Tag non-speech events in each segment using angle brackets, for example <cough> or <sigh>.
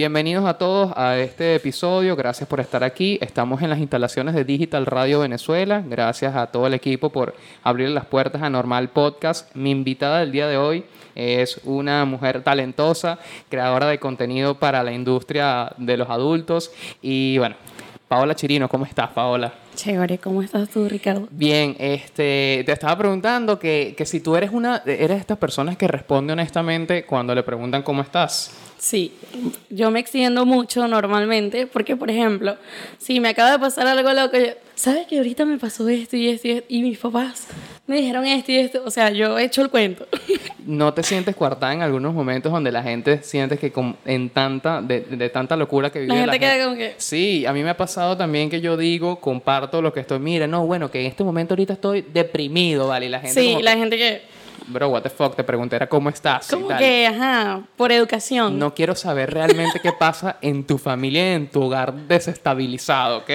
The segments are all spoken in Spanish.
bienvenidos a todos a este episodio. Gracias por estar aquí. Estamos en las instalaciones de Digital Radio Venezuela. Gracias a todo el equipo por abrir las puertas a Normal Podcast. Mi invitada del día de hoy es una mujer talentosa, creadora de contenido para la industria de los adultos. Y bueno, Paola Chirino, ¿cómo estás, Paola? Chévere, ¿cómo estás tú, Ricardo? Bien, este, te estaba preguntando que, que si tú eres una, eres de estas personas que responde honestamente cuando le preguntan cómo estás. Sí, yo me extiendo mucho normalmente porque, por ejemplo, si me acaba de pasar algo loco, yo, ¿sabes que ahorita me pasó esto y esto y esto? Y mis papás me dijeron esto y esto. O sea, yo he hecho el cuento. <laughs> ¿No te sientes coartada en algunos momentos donde la gente siente que con, en tanta, de, de tanta locura que vive La gente queda como que... Sí, a mí me ha pasado también que yo digo, comparto lo que estoy, mira, no, bueno, que en este momento ahorita estoy deprimido, ¿vale? Y la gente Sí, como la que, gente que... Bro, what the fuck, te pregunté era cómo estás. Como que, ajá, por educación. No quiero saber realmente qué pasa en tu familia y en tu hogar desestabilizado, ¿ok?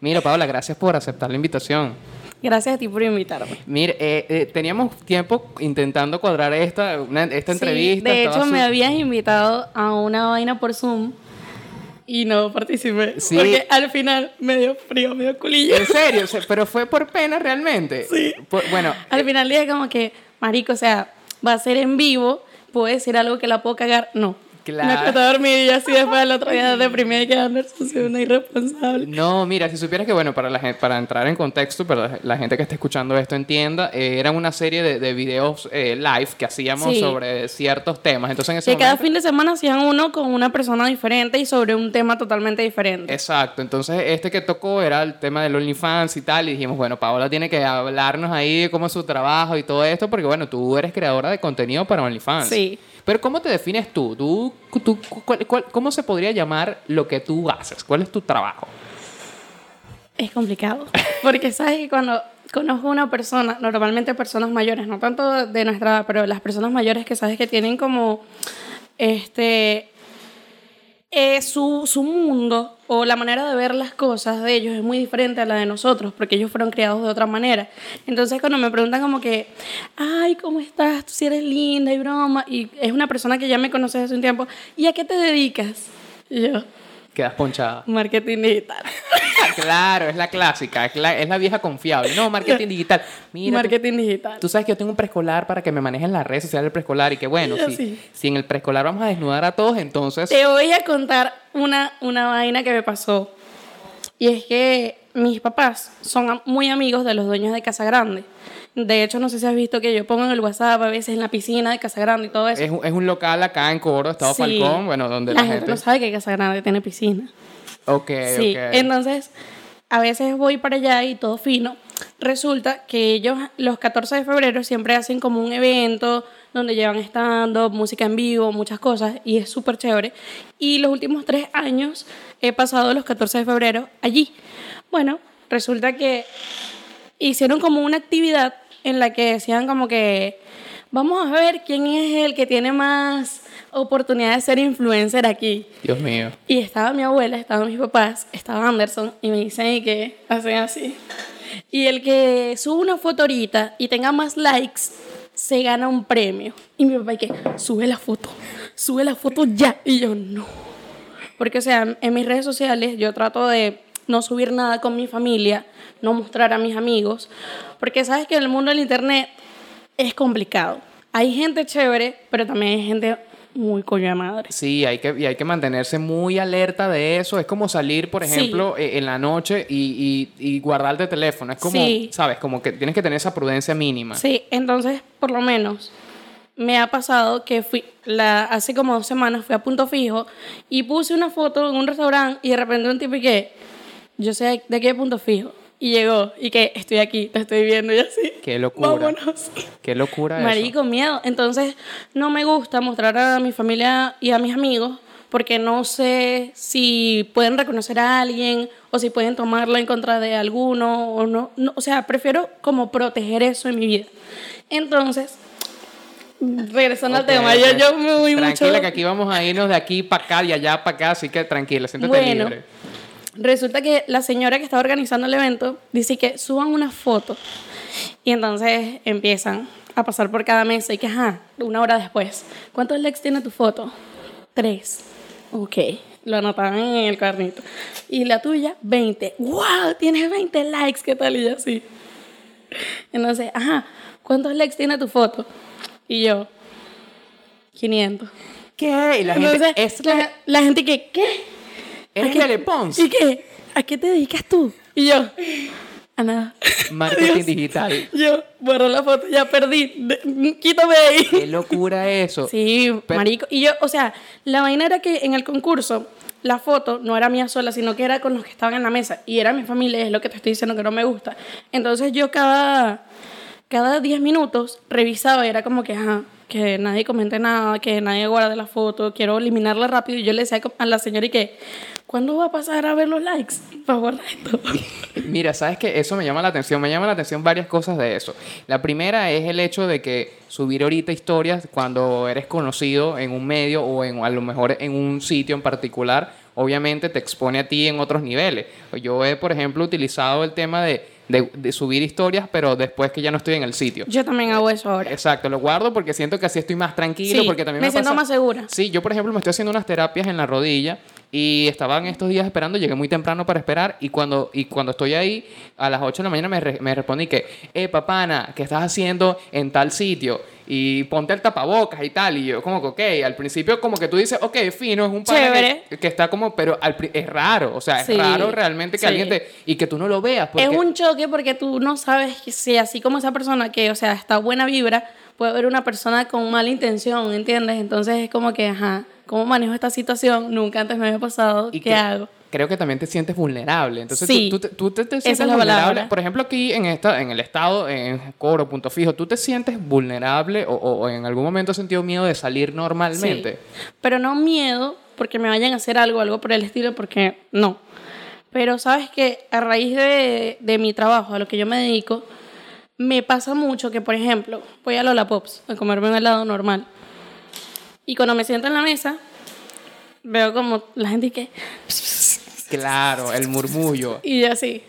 Mira, Paola, gracias por aceptar la invitación. Gracias a ti por invitarme. Mire, eh, eh, teníamos tiempo intentando cuadrar esta, una- esta Sí, entrevista. de hecho, me habías invitado a una vaina por Zoom y no participé. Sí. Porque al final me dio frío, me dio culillo. En serio, o sea, pero fue por pena realmente. Sí. Por- bueno, Al final dije como que, marico, o sea, va a ser en vivo, puedo decir algo que la puedo cagar. No. Claro. Me acosté a dormir y así después del otro día deprimida y que Anderson soy una irresponsable. No, mira, si supieras que, bueno, para, la, gen- para entrar en contexto, para la- gente que esté escuchando esto entienda, eh, eran una serie de, de videos eh, live que hacíamos Sí. sobre ciertos temas. Entonces, en ese Que cada fin de semana hacían uno con una persona diferente y sobre un tema totalmente diferente. Exacto, entonces este que tocó era el tema del OnlyFans y tal, y dijimos, bueno, Paola tiene que hablarnos ahí de cómo es su trabajo y todo esto, porque bueno, tú eres creadora de contenido para OnlyFans. Sí. Pero ¿cómo te defines tú? ¿Tú, tú ¿Cómo se podría llamar lo que tú haces? ¿Cuál es tu trabajo? Es complicado. <laughs> Porque sabes que cuando conozco a una persona, normalmente personas mayores, no tanto de nuestra edad, pero las personas mayores que sabes que tienen como este eh, su, su mundo o la manera de ver las cosas de ellos es muy diferente a la de nosotros, porque ellos fueron criados de otra manera. Entonces cuando me preguntan como que, ay, ¿cómo estás? Tú eres linda y broma, y es una persona que ya me conoces hace un tiempo, ¿y a qué te dedicas? Y yo, Quedas ponchada. marketing digital. claro, es la clásica, es la, es la vieja confiable. No, marketing digital. Mira, tú- marketing digital. Tú sabes que yo tengo un preescolar para que me manejen las redes sociales del preescolar y que bueno, si, sí. si en el preescolar vamos a desnudar a todos, entonces... Te voy a contar una, una vaina que me pasó. Y es que mis papás son muy amigos de los dueños de Casa Grande. De hecho, no sé si has visto que yo pongo en el WhatsApp a veces en la piscina de Casa Grande y todo eso. Es un, es un local acá en Coro, Estado Sí. Falcón, bueno, donde la, la, gente, no sabe que Casa Grande tiene piscina. Ok, Sí, ok. entonces a veces voy para allá y todo fino. Resulta que ellos los 14 de febrero siempre hacen como un evento donde llevan stand-up, música en vivo, muchas cosas y es súper chévere. Y los últimos tres años he pasado los 14 de febrero allí. Bueno, resulta que hicieron como una actividad en la que decían como que vamos a ver quién es el que tiene más oportunidad de ser influencer aquí. Dios mío. Y estaba mi abuela, estaban mis papás, estaba Anderson y me dicen y que hacen así. Y el que sube una foto ahorita y tenga más likes se gana un premio. Y mi papá y que sube la foto, sube la foto ya. Y yo no. Porque o sea, en mis redes sociales yo trato de no subir nada con mi familia, no mostrar a mis amigos, porque sabes que en el mundo del internet es complicado. Hay gente chévere, pero también hay gente muy coño de madre. Sí, hay que, y hay que mantenerse muy alerta de eso. Es como salir, por ejemplo, eh, en la noche y, y, y guardarte el teléfono. Es como, Sí. ¿sabes? Como que tienes que tener esa prudencia mínima. Sí, entonces, por lo menos, me ha pasado que fui, la, hace como dos semanas fui a Punto Fijo y puse una foto en un restaurante y de repente un tipo y que, yo sé de qué Punto Fijo. Y llegó y que estoy aquí, te estoy viendo y así. Qué locura. Vámonos. Qué locura eso. Marico, miedo. Entonces, no me gusta mostrar a mi familia y a mis amigos porque no sé si pueden reconocer a alguien o si pueden tomarla en contra de alguno o no. no o sea, prefiero como proteger eso en mi vida. Entonces, regresando Ok, al tema, ok. yo, yo me voy Tranquila mucho... que aquí vamos a irnos de aquí para acá y allá para acá, así que tranquila, siéntete Bueno. libre. Resulta que la señora que estaba organizando el evento dice que suban una foto y entonces empiezan a pasar por cada mesa y que, ajá, una hora después, ¿cuántos likes tiene tu foto? Tres. Ok, lo anotaban en el carnito. Y la tuya, 20. ¡Wow! Tienes 20 likes, ¿qué tal? Y yo así. Entonces, ajá, ¿cuántos likes tiene tu foto? Y yo, 500. ¿Qué? Y la gente, Entonces, es la, la gente que, ¿qué? Eres ¿A qué- Lele Pons. ¿Y qué? ¿A qué te dedicas tú? Y yo, a nada. Marketing digital. Yo, borro la foto, ya perdí. De- quítame de ahí. Qué locura eso. Sí, Pero- marico. Y yo, o sea, la vaina era que en el concurso la foto no era mía sola, sino que era con los que estaban en la mesa. Y era mi familia, es lo que te estoy diciendo que no me gusta. Entonces yo cada, cada 10 minutos revisaba era como que, ajá, que nadie comente nada, que nadie guarde la foto, quiero eliminarla rápido. Y yo le decía a la señora y que, ¿cuándo va a pasar a ver los likes? Para borrar <laughs> esto. Mira, sabes que eso me llama la atención, me llama la atención varias cosas de eso. La primera es el hecho de que subir ahorita historias cuando eres conocido en un medio o en, a lo mejor en un sitio en particular, obviamente te expone a ti en otros niveles. Yo he, por ejemplo, utilizado el tema de, de- de subir historias, pero después que ya no estoy en el sitio. Yo también hago eso ahora. Exacto, lo guardo porque siento que así estoy más tranquilo, Sí, porque también me me, siento pasa- más segura. Sí, yo por ejemplo me estoy haciendo unas terapias en la rodilla y estaban estos días esperando, llegué muy temprano para esperar y cuando, y cuando estoy ahí a las 8 de la mañana me, re- me respondí que, eh, papana, ¿qué estás haciendo en tal sitio? Y ponte el tapabocas y tal. Y yo como que, ok, al principio como que tú dices, ok, fino, es un Chévere. que, que está como, pero al es raro, o sea, es Sí, raro realmente que sí. alguien te... Y que tú no lo veas. Porque, Es un choque porque tú no sabes si así como esa persona que, o sea, está buena vibra, puede haber una persona con mala intención, ¿entiendes? Entonces es como que, ajá, ¿cómo manejo esta situación? Nunca antes me había pasado. y ¿Qué que- hago? Creo que también te sientes vulnerable. Entonces Sí. tú, tú te, tú te- te sientes vulnerable. palabra. Por ejemplo, aquí en esta, en el estado, en Coro, Punto Fijo, ¿tú te sientes vulnerable o, o- o en algún momento has sentido miedo de salir normalmente? Sí. Pero no miedo porque me vayan a hacer algo, algo por el estilo, porque no. Pero sabes que a raíz de, de mi trabajo, a lo que yo me dedico, me pasa mucho que, por ejemplo, voy a Lola Pops a comerme un helado normal. Y cuando me siento en la mesa, veo como la gente que... Claro, el murmullo. Y yo así.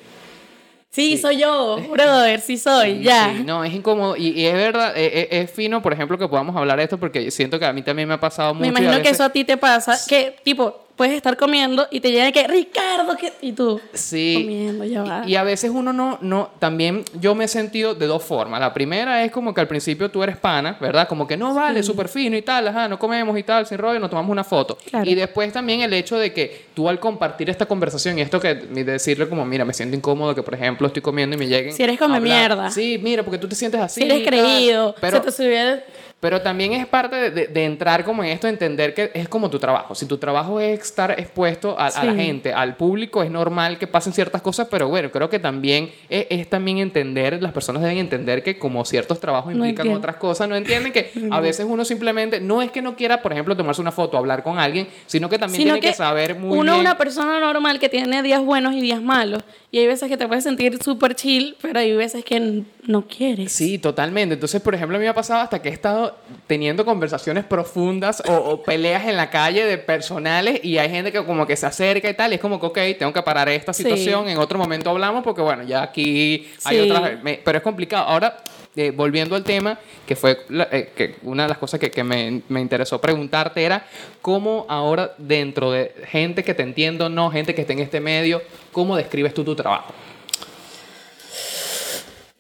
Sí, Sí. soy yo, brother, sí soy, Sí, ya. sí, no, es incómodo y, y es verdad, eh, eh, es, fino, por ejemplo, que podamos hablar de esto porque siento que a mí también me ha pasado mucho. Me imagino que eso a ti te pasa, que tipo, puedes estar comiendo y te llega que, Ricardo, que... y tú, Sí. comiendo, ya va. Y, y a veces uno no, no, también yo me he sentido de dos formas. La primera es como que al principio tú eres pana, ¿verdad? Como que no vale, súper fino y tal, ajá, no comemos y tal, sin rollo, nos tomamos una foto. Claro. Y después también el hecho de que tú al compartir esta conversación y esto que de decirle como, mira, me siento incómodo que por ejemplo estoy comiendo y me lleguen. Si eres come mierda. Sí, mira, porque tú te sientes así. si eres creído, Pero, se te subió el- pero también es parte de, de- de entrar como en esto, de entender que es como tu trabajo. Si tu trabajo es estar expuesto a, a la gente, al público, es normal que pasen ciertas cosas, pero bueno, creo que también es, es también entender, las personas deben entender que como ciertos trabajos implican otras cosas, no entienden que <laughs> a veces uno simplemente, no es que no quiera, por ejemplo, tomarse una foto, hablar con alguien, sino que también Sino tiene que, saber muy uno es una persona normal que tiene días buenos y días malos. Y hay veces que te puedes sentir súper chill, pero hay veces que no quieres. Sí, totalmente. Entonces, por ejemplo, a mí me ha pasado hasta que he estado teniendo conversaciones profundas o, o peleas en la calle de personales y hay gente que como que se acerca y tal, y es como que, ok, tengo que parar esta Sí. situación, en otro momento hablamos porque, bueno, ya aquí hay Sí. otras... me- pero es complicado. Ahora, eh, volviendo al tema, que fue la- eh, que una de las cosas que, que me, me interesó preguntarte era cómo ahora dentro de gente que te entiendo, no, gente que esté en este medio, ¿cómo describes tú tu trabajo?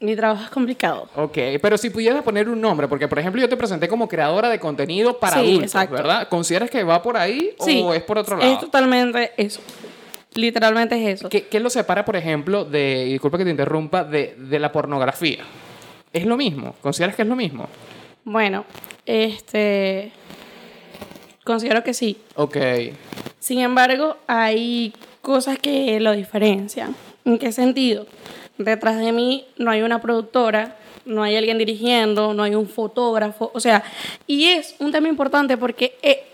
Mi trabajo es complicado. Ok, pero si pudieras poner un nombre, porque por ejemplo yo te presenté como creadora de contenido para Sí, adultos, exacto. ¿verdad? ¿Consideras que va por ahí Sí. o es por otro lado? Es totalmente eso. Literalmente es eso. ¿Qué, qué lo separa, por ejemplo, de, disculpa que te interrumpa, de, de la pornografía? ¿Es lo mismo? ¿Consideras que es lo mismo? Bueno, este. Considero que sí. Ok. Sin embargo, hay cosas que lo diferencian. ¿En qué sentido? Detrás de mí no hay una productora, no hay alguien dirigiendo, no hay un fotógrafo, o sea, y es un tema importante porque, eh,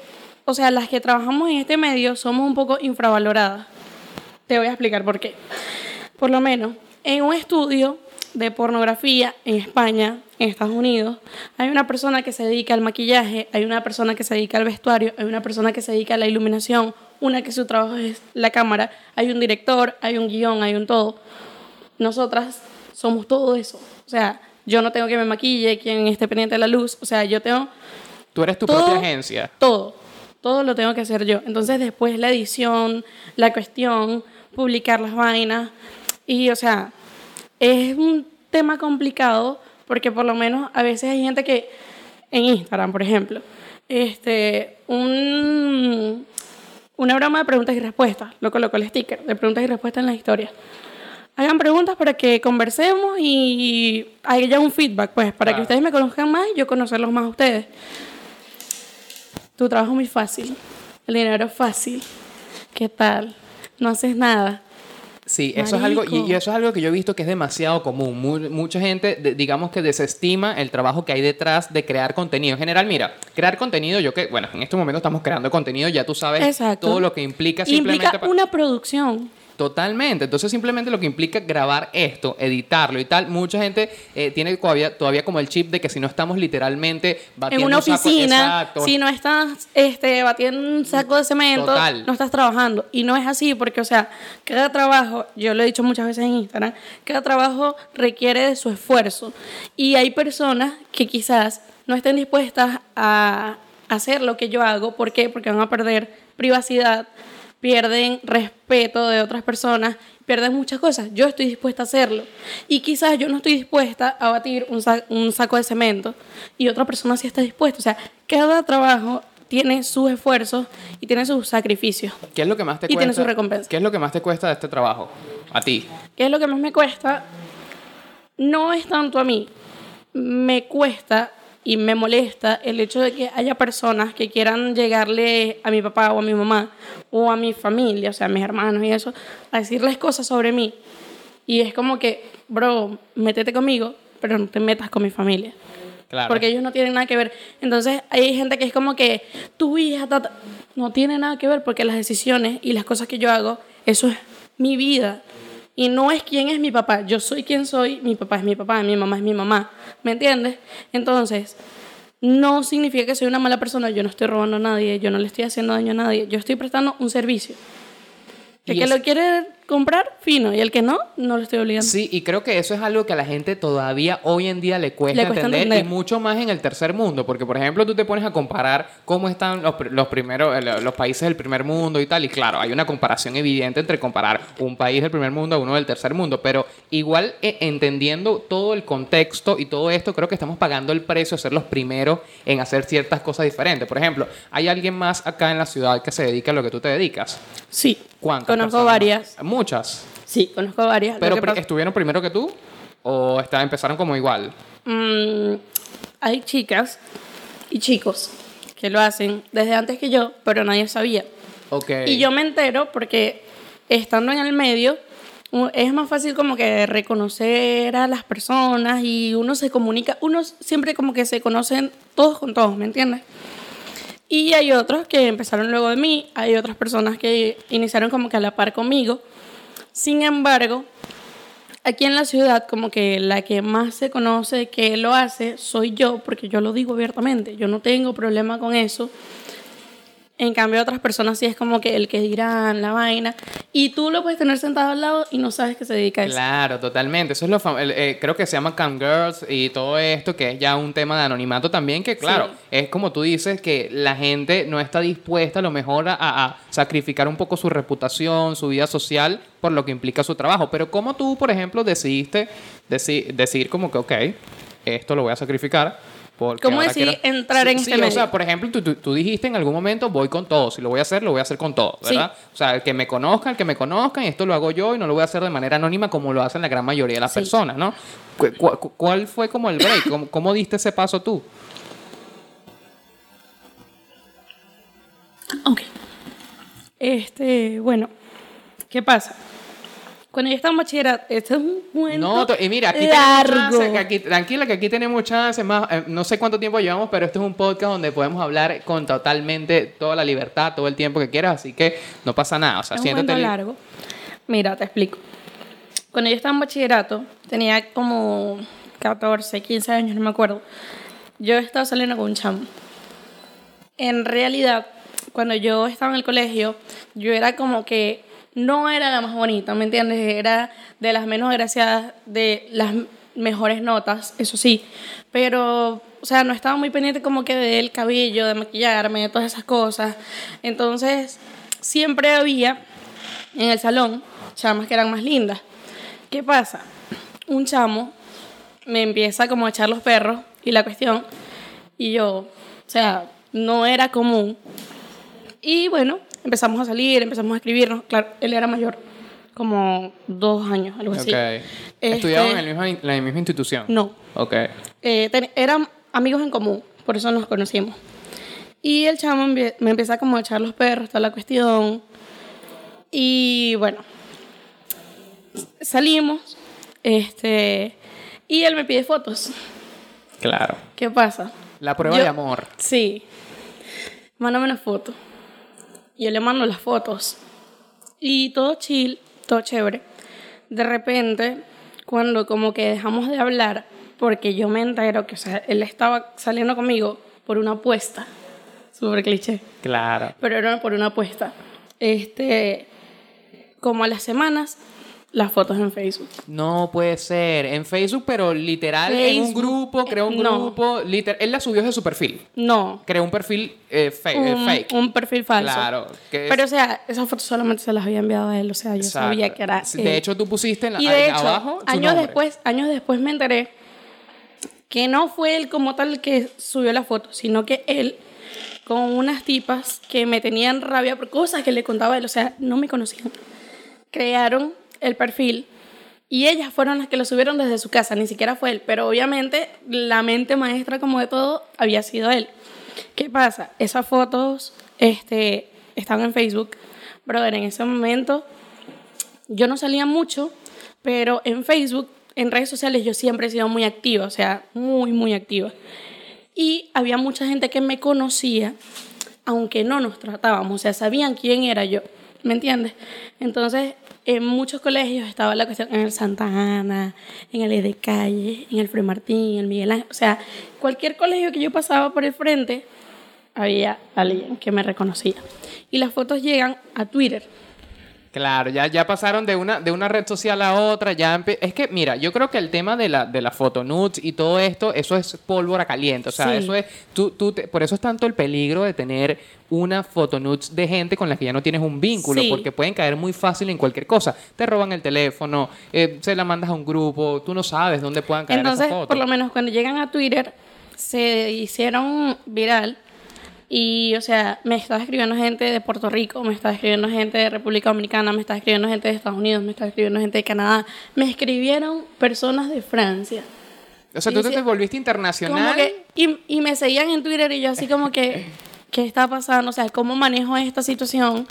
o sea, las que trabajamos en este medio somos un poco infravaloradas. Te voy a explicar por qué. Por lo menos, en un estudio de pornografía en España, en Estados Unidos, hay una persona que se dedica al maquillaje, hay una persona que se dedica al vestuario, hay una persona que se dedica a la iluminación, una que su trabajo es la cámara, hay un director, hay un guion, hay un todo. Nosotras somos todo eso. O sea, yo no tengo que me maquille, quien esté pendiente de la luz, o sea, yo tengo Tú eres tu Todo- propia agencia. todo, todo lo tengo que hacer yo. Entonces después la edición, la cuestión, publicar las vainas. Y o sea, es un tema complicado porque por lo menos a veces hay gente que en Instagram, por ejemplo, este, un, una broma de preguntas y respuestas, lo coloco el sticker de preguntas y respuestas en la historia. Hagan preguntas para que conversemos y haya un feedback, pues, para que ustedes me conozcan más y yo conocerlos más a ustedes. Tu trabajo es muy fácil, el dinero es fácil. ¿Qué tal? No haces nada. Sí, eso es algo, y, eso es algo que yo he visto que es demasiado común. mucha gente, digamos que desestima el trabajo que hay detrás de crear contenido. En general, mira, crear contenido, yo que, bueno, en este momento estamos creando contenido, ya tú sabes todo lo que implica simplemente. Implica una producción. Totalmente. Entonces simplemente lo que implica grabar esto, editarlo y tal, mucha gente eh, tiene todavía, todavía como el chip de que si no estamos literalmente batiendo en una oficina, si no estás este, batiendo un saco de cemento, no estás trabajando. Y no es así porque, o sea, cada trabajo, yo lo he dicho muchas veces en Instagram, cada trabajo requiere de su esfuerzo. Y hay personas que quizás no estén dispuestas a hacer lo que yo hago. ¿Por qué? Porque van a perder privacidad pierden respeto de otras personas, pierden muchas cosas. Yo estoy dispuesta a hacerlo. Y quizás yo no estoy dispuesta a batir un, un saco de cemento y otra persona sí está dispuesta. O sea, cada trabajo tiene sus esfuerzos y tiene sus sacrificios. ¿Qué es lo que más te cuesta? Y tiene su recompensa. ¿Qué es lo que más te cuesta de este trabajo? A ti. ¿Qué es lo que más me cuesta? No es tanto a mí. Me cuesta y me molesta el hecho de que haya personas que quieran llegarle a mi papá o a mi mamá o a mi familia, o sea, a mis hermanos y eso, a decirles cosas sobre mí. Y es como que, bro, métete conmigo, pero no te metas con mi familia. Claro. Porque ellos no tienen nada que ver. Entonces hay gente que es como que tu hija no tiene nada que ver porque las decisiones y las cosas que yo hago, eso es mi vida. Y no es quién es mi papá, yo soy quien soy, mi papá es mi papá, mi mamá es mi mamá, ¿me entiendes? Entonces, no significa que soy una mala persona, yo no estoy robando a nadie, yo no le estoy haciendo daño a nadie, yo estoy prestando un servicio. El que lo quiere comprar, fino. Y el que no, no lo estoy obligando. Sí, y creo que eso es algo que a la gente todavía hoy en día le cuesta, entender, y mucho más en el tercer mundo. Porque, por ejemplo, tú te pones a comparar cómo están los, los primeros, eh, los países del primer mundo y tal. Y claro, hay una comparación evidente entre comparar un país del primer mundo a uno del tercer mundo. Pero igual, eh, entendiendo todo el contexto y todo esto, creo que estamos pagando el precio de ser los primeros en hacer ciertas cosas diferentes. Por ejemplo, ¿hay alguien más acá en la ciudad que se dedica a lo que tú te dedicas? Sí. ¿Cuántas? Conozco varias. Muchas. Sí, conozco varias. ¿Pero estuvieron primero que tú? ¿O está, empezaron como igual? Mm, hay chicas y chicos que lo hacen desde antes que yo, pero nadie sabía. Okay. Y yo me entero porque estando en el medio es más fácil como que reconocer a las personas y uno se comunica, uno siempre como que se conocen todos con todos, ¿me entiendes? Y hay otros que empezaron luego de mí, hay otras personas que iniciaron como que a la par conmigo sin embargo, aquí en la ciudad como que la que más se conoce que lo hace soy yo, porque yo lo digo abiertamente, yo no tengo problema con eso. En cambio, otras personas sí es como que el que dirán la vaina. Y tú lo puedes tener sentado al lado y no sabes que se dedica a eso. Claro, totalmente. Eso es lo eh, creo que se llama Cam Girls y todo esto, que es ya un tema de anonimato también, que claro, es como tú dices, que la gente no está dispuesta a lo mejor a, sacrificar un poco su reputación, su vida social, por lo que implica su trabajo. Pero ¿cómo tú, por ejemplo, decidiste decir como que, ok, esto lo voy a sacrificar? ¿Cómo decidí entrar en este medio? O sea, por ejemplo, tú, dijiste en algún momento, voy con todo. Si lo voy a hacer, lo voy a hacer con todo, ¿verdad? O sea, el que me conozcan, el que me conozcan, y esto lo hago yo y no lo voy a hacer de manera anónima como lo hacen la gran mayoría de las personas, ¿no? ¿Cuál fue como el break? ¿Cómo, diste ese paso tú? Ok. Este, bueno, ¿qué pasa? Cuando yo estaba en bachillerato, esto es un cuento No, y mira, aquí largo. Tenemos tranquila, que aquí tenemos chance. Más, eh, no sé cuánto tiempo llevamos, pero este es un podcast donde podemos hablar con totalmente toda la libertad, todo el tiempo que quieras, así que no pasa nada. O sea, es un cuento largo. Mira, te explico. Cuando yo estaba en bachillerato, tenía como 14, 15 años, no me acuerdo. Yo estaba saliendo con un chamo. En realidad, cuando yo estaba en el colegio, yo era como que no era la más bonita, ¿me entiendes? Era de las menos agraciadas, de las mejores notas, eso sí. Pero, o sea, no estaba muy pendiente como que del cabello, de maquillarme, de todas esas cosas. Entonces, siempre había en el salón chamas que eran más lindas. ¿Qué pasa? Un chamo me empieza como a echar los perros y la cuestión, y yo, o sea, no era común. Y bueno, empezamos a salir, empezamos a escribirnos. Claro, él era mayor, como dos años, algo así. Ok. Este- ¿Estudiaban en, mismo- la misma institución? No, Ok. eh, ten- eran amigos en común, por eso nos conocimos. Y el chamo me empieza como a echar los perros, toda la cuestión. Y bueno, salimos, este, y él me pide fotos. Claro. ¿Qué pasa? La prueba Yo- de amor. Sí. Mándame una foto. Yo le mando las fotos. Y todo chill, todo chévere. De repente, cuando como que dejamos de hablar, porque yo me entero que o sea, él estaba saliendo conmigo por una apuesta. Súper cliché. Claro. Pero era por una apuesta. Este, como a las semanas, las fotos en Facebook. No puede ser. En Facebook, pero literal, en un grupo, creó un No. grupo. liter- Él la subió de su perfil. No. Creó un perfil eh, eh, fake. un perfil falso. Claro. que Pero, o sea, esas fotos solamente se las había enviado a él. O sea, yo Exacto. sabía que era. De hecho, tú pusiste en la, y de hecho, abajo su años nombre. después, años después me enteré que no fue él como tal que subió la foto, sino que él con unas tipas que me tenían rabia por cosas que le contaba a él, o sea, no me conocían. Crearon el perfil y ellas fueron las que lo subieron desde su casa, ni siquiera fue él, pero obviamente la mente maestra como de todo había sido él. ¿Qué pasa? Esas fotos este, estaban en Facebook, brother, en ese momento yo no salía mucho, pero en Facebook, en redes sociales, yo siempre he sido muy activa, o sea, muy, muy activa. Y había mucha gente que me conocía, aunque no nos tratábamos, o sea, sabían quién era yo, ¿me entiendes? Entonces, en muchos colegios estaba la cuestión, en el Santa Ana, en el de Calle, en el Frei Martín, en el Miguel Ángel, o sea, cualquier colegio que yo pasaba por el frente, había alguien que me reconocía. Y las fotos llegan a Twitter. Claro, ya, ya pasaron de una, de una red social a otra. Ya es que, mira, yo creo que el tema de la, de la fotonudes y todo esto, eso es pólvora caliente. O sea, Sí. eso es. Tú, tú te- por eso es tanto el peligro de tener una fotonudes de gente con la que ya no tienes un vínculo, Sí. porque pueden caer muy fácil en cualquier cosa. Te roban el teléfono, eh, se la mandas a un grupo, tú no sabes dónde puedan caer Entonces, esas fotos. por lo menos cuando llegan a Twitter, se hicieron viral. Y, o sea, me estaba escribiendo gente de Puerto Rico, me estaba escribiendo gente de República Dominicana, me estaba escribiendo gente de Estados Unidos, me estaba escribiendo gente de Canadá. Me escribieron personas de Francia. o sea, tú te, dice- te volviste internacional. Que, y, y me seguían en Twitter y yo así como que, <laughs> ¿qué está pasando? O sea, ¿cómo manejo esta situación?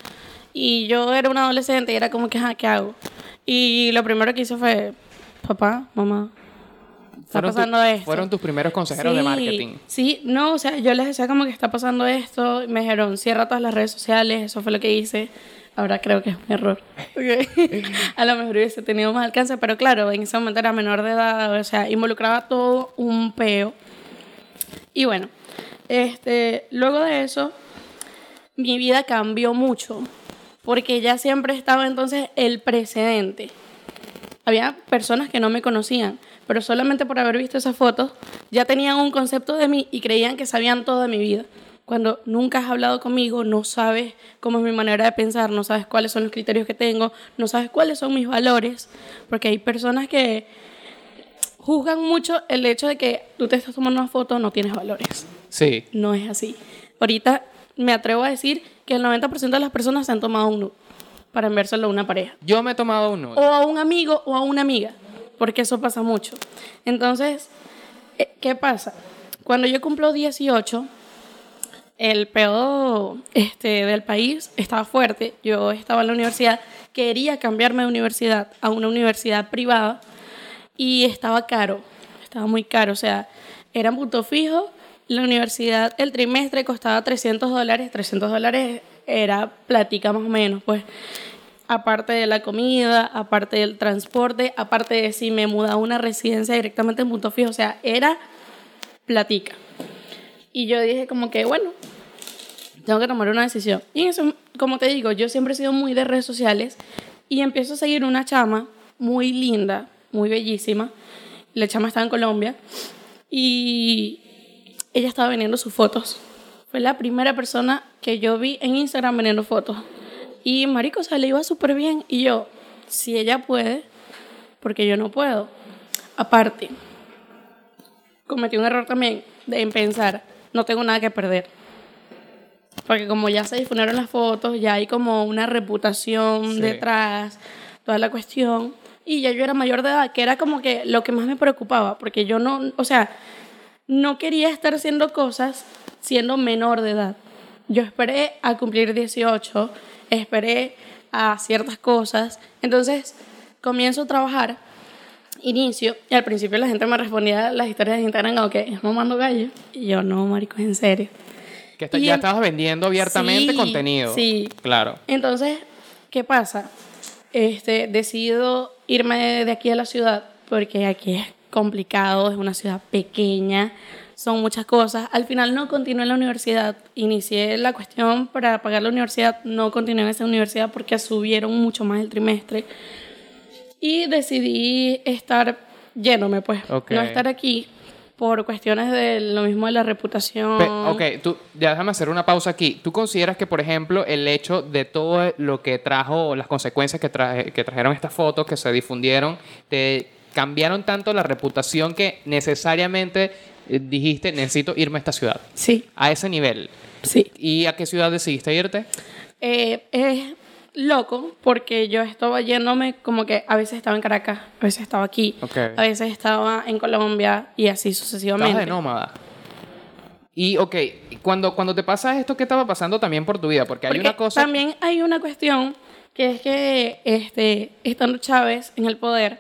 Y yo era una adolescente y era como que, ¿qué hago? Y lo primero que hice fue, papá, mamá, está fueron, tu- pasando esto. fueron tus primeros consejeros de Sí, marketing. Sí, no, o sea, yo les decía como que está pasando esto, me dijeron, cierra todas las redes sociales, eso fue lo que hice. Ahora creo que es un error. <laughs> Ok. A lo mejor hubiese tenido más alcance, pero claro, en ese momento era menor de edad, o sea, involucraba todo un peo. Y bueno, este, luego de eso, mi vida cambió mucho, porque ya siempre estaba entonces el precedente. Había personas que no me conocían, pero solamente por haber visto esas fotos ya tenían un concepto de mí y creían que sabían todo de mi vida. Cuando nunca has hablado conmigo, no sabes cómo es mi manera de pensar, no sabes cuáles son los criterios que tengo, no sabes cuáles son mis valores, porque hay personas que juzgan mucho el hecho de que tú te estás tomando una foto, no tienes valores. Sí. No es así. Ahorita me atrevo a decir que el 90% de las personas se han tomado un nude para enviárselo a una pareja Yo me he tomado uno. o a un amigo o a una amiga, porque eso pasa mucho. Entonces, eh, ¿qué pasa? Cuando yo cumplo 18, el peor este, del país estaba fuerte. Yo estaba en la universidad, quería cambiarme de universidad a una universidad privada y estaba caro, estaba muy caro. O sea, era un punto fijo. La universidad, el trimestre costaba 300 dólares. 300 dólares era platica más o menos, pues. Aparte de la comida, aparte del transporte, aparte de si me mudaba a una residencia directamente en punto fijo. O sea, era platica. Y yo dije como que, bueno, tengo que tomar una decisión. Y eso, como te digo, yo siempre he sido muy de redes sociales y empiezo a seguir una chama muy linda, muy bellísima. La chama está en Colombia y ella estaba vendiendo sus fotos. Fue la primera persona que yo vi en Instagram vendiendo fotos. Y marico, o sea, le iba súper bien. Y yo, si ella puede, porque yo no puedo. Aparte, cometí un error también de en pensar, no tengo nada que perder. Porque como ya se difundieron las fotos, ya hay como una reputación Sí. detrás, toda la cuestión. Y ya yo era mayor de edad, que era como que lo que más me preocupaba, porque yo no, o sea, no quería estar haciendo cosas siendo menor de edad. Yo esperé a cumplir 18, esperé a ciertas cosas. Entonces, comienzo a trabajar, inicio, y al principio la gente me respondía las historias de Instagram, como que es mamando gallo. Y yo, no, marico, es en serio. Que está- ya en- estabas vendiendo abiertamente Sí, contenido. sí. Claro. Entonces, ¿qué pasa? Este, decido irme de aquí a la ciudad porque aquí es complicado, es una ciudad pequeña, son muchas cosas. Al final no continué en la universidad, inicié la cuestión para pagar la universidad, no continué en esa universidad porque subieron mucho más el trimestre. Y decidí estar yéndome, pues, Ok. no estar aquí por cuestiones de lo mismo de la reputación. Pe- ok, tú, ya déjame hacer una pausa aquí. ¿Tú consideras que, por ejemplo, el hecho de todo lo que trajo, las consecuencias que, traje- que trajeron estas fotos, que se difundieron, te cambiaron tanto la reputación que necesariamente dijiste, necesito irme a esta ciudad? Sí, A ese nivel. sí. ¿Y a qué ciudad decidiste irte? Eh, es loco porque yo estaba yéndome como que a veces estaba en Caracas, a veces estaba aquí, a veces estaba en Colombia y así sucesivamente. Estabas de nómada. Y, ok, cuando, cuando te pasa esto, ¿qué estaba pasando también por tu vida? Porque hay Porque una cosa... también hay una cuestión que es que este, estando Chávez en el poder,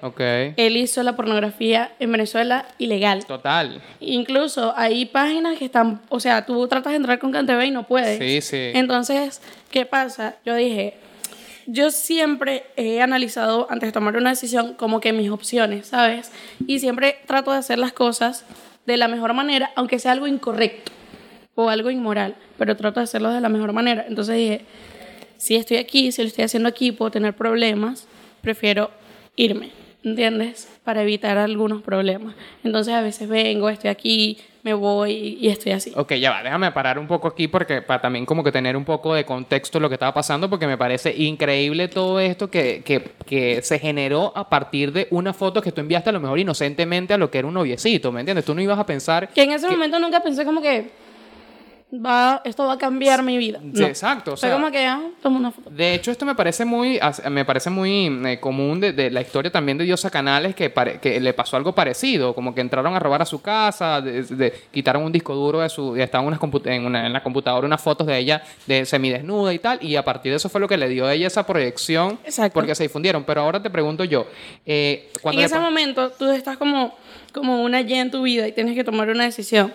él hizo la pornografía en Venezuela ilegal. Total. Incluso hay páginas que están, o sea, tú tratas de entrar con CanTV y no puedes. Sí, sí. Entonces, ¿qué pasa? Yo dije, yo siempre he analizado antes de tomar una decisión como que mis opciones, ¿sabes? Y siempre trato de hacer las cosas de la mejor manera, aunque sea algo incorrecto o algo inmoral, pero trato de hacerlo de la mejor manera. Entonces dije, si estoy aquí, si lo estoy haciendo aquí, puedo tener problemas, prefiero irme, ¿entiendes? Para evitar algunos problemas. Entonces a veces vengo, estoy aquí, me voy y estoy así. Ok, ya va, déjame parar un poco aquí porque para también como que tener un poco de contexto de lo que estaba pasando porque me parece increíble todo esto que, que, que se generó a partir de una foto que tú enviaste a lo mejor inocentemente a lo que era un noviecito, ¿me entiendes? Tú no ibas a pensar... Que en ese momento nunca pensé como que va, esto va a cambiar mi vida. Sí, No. exacto, o Fue sea- como que, ah, una foto. De hecho, esto me parece muy, me parece muy eh, común de, de la historia también de Diosa Canales que, pare- que le pasó algo parecido, como que entraron a robar a su casa, de- de- quitaron un disco duro de su, y estaban unas en, una- en la computadora unas fotos de ella de semidesnuda y tal, y a partir de eso fue lo que le dio a ella esa proyección, Exacto. porque se difundieron. Pero ahora te pregunto yo, eh, cuando en ese momento tú estás como, como una Y en tu vida y tienes que tomar una decisión.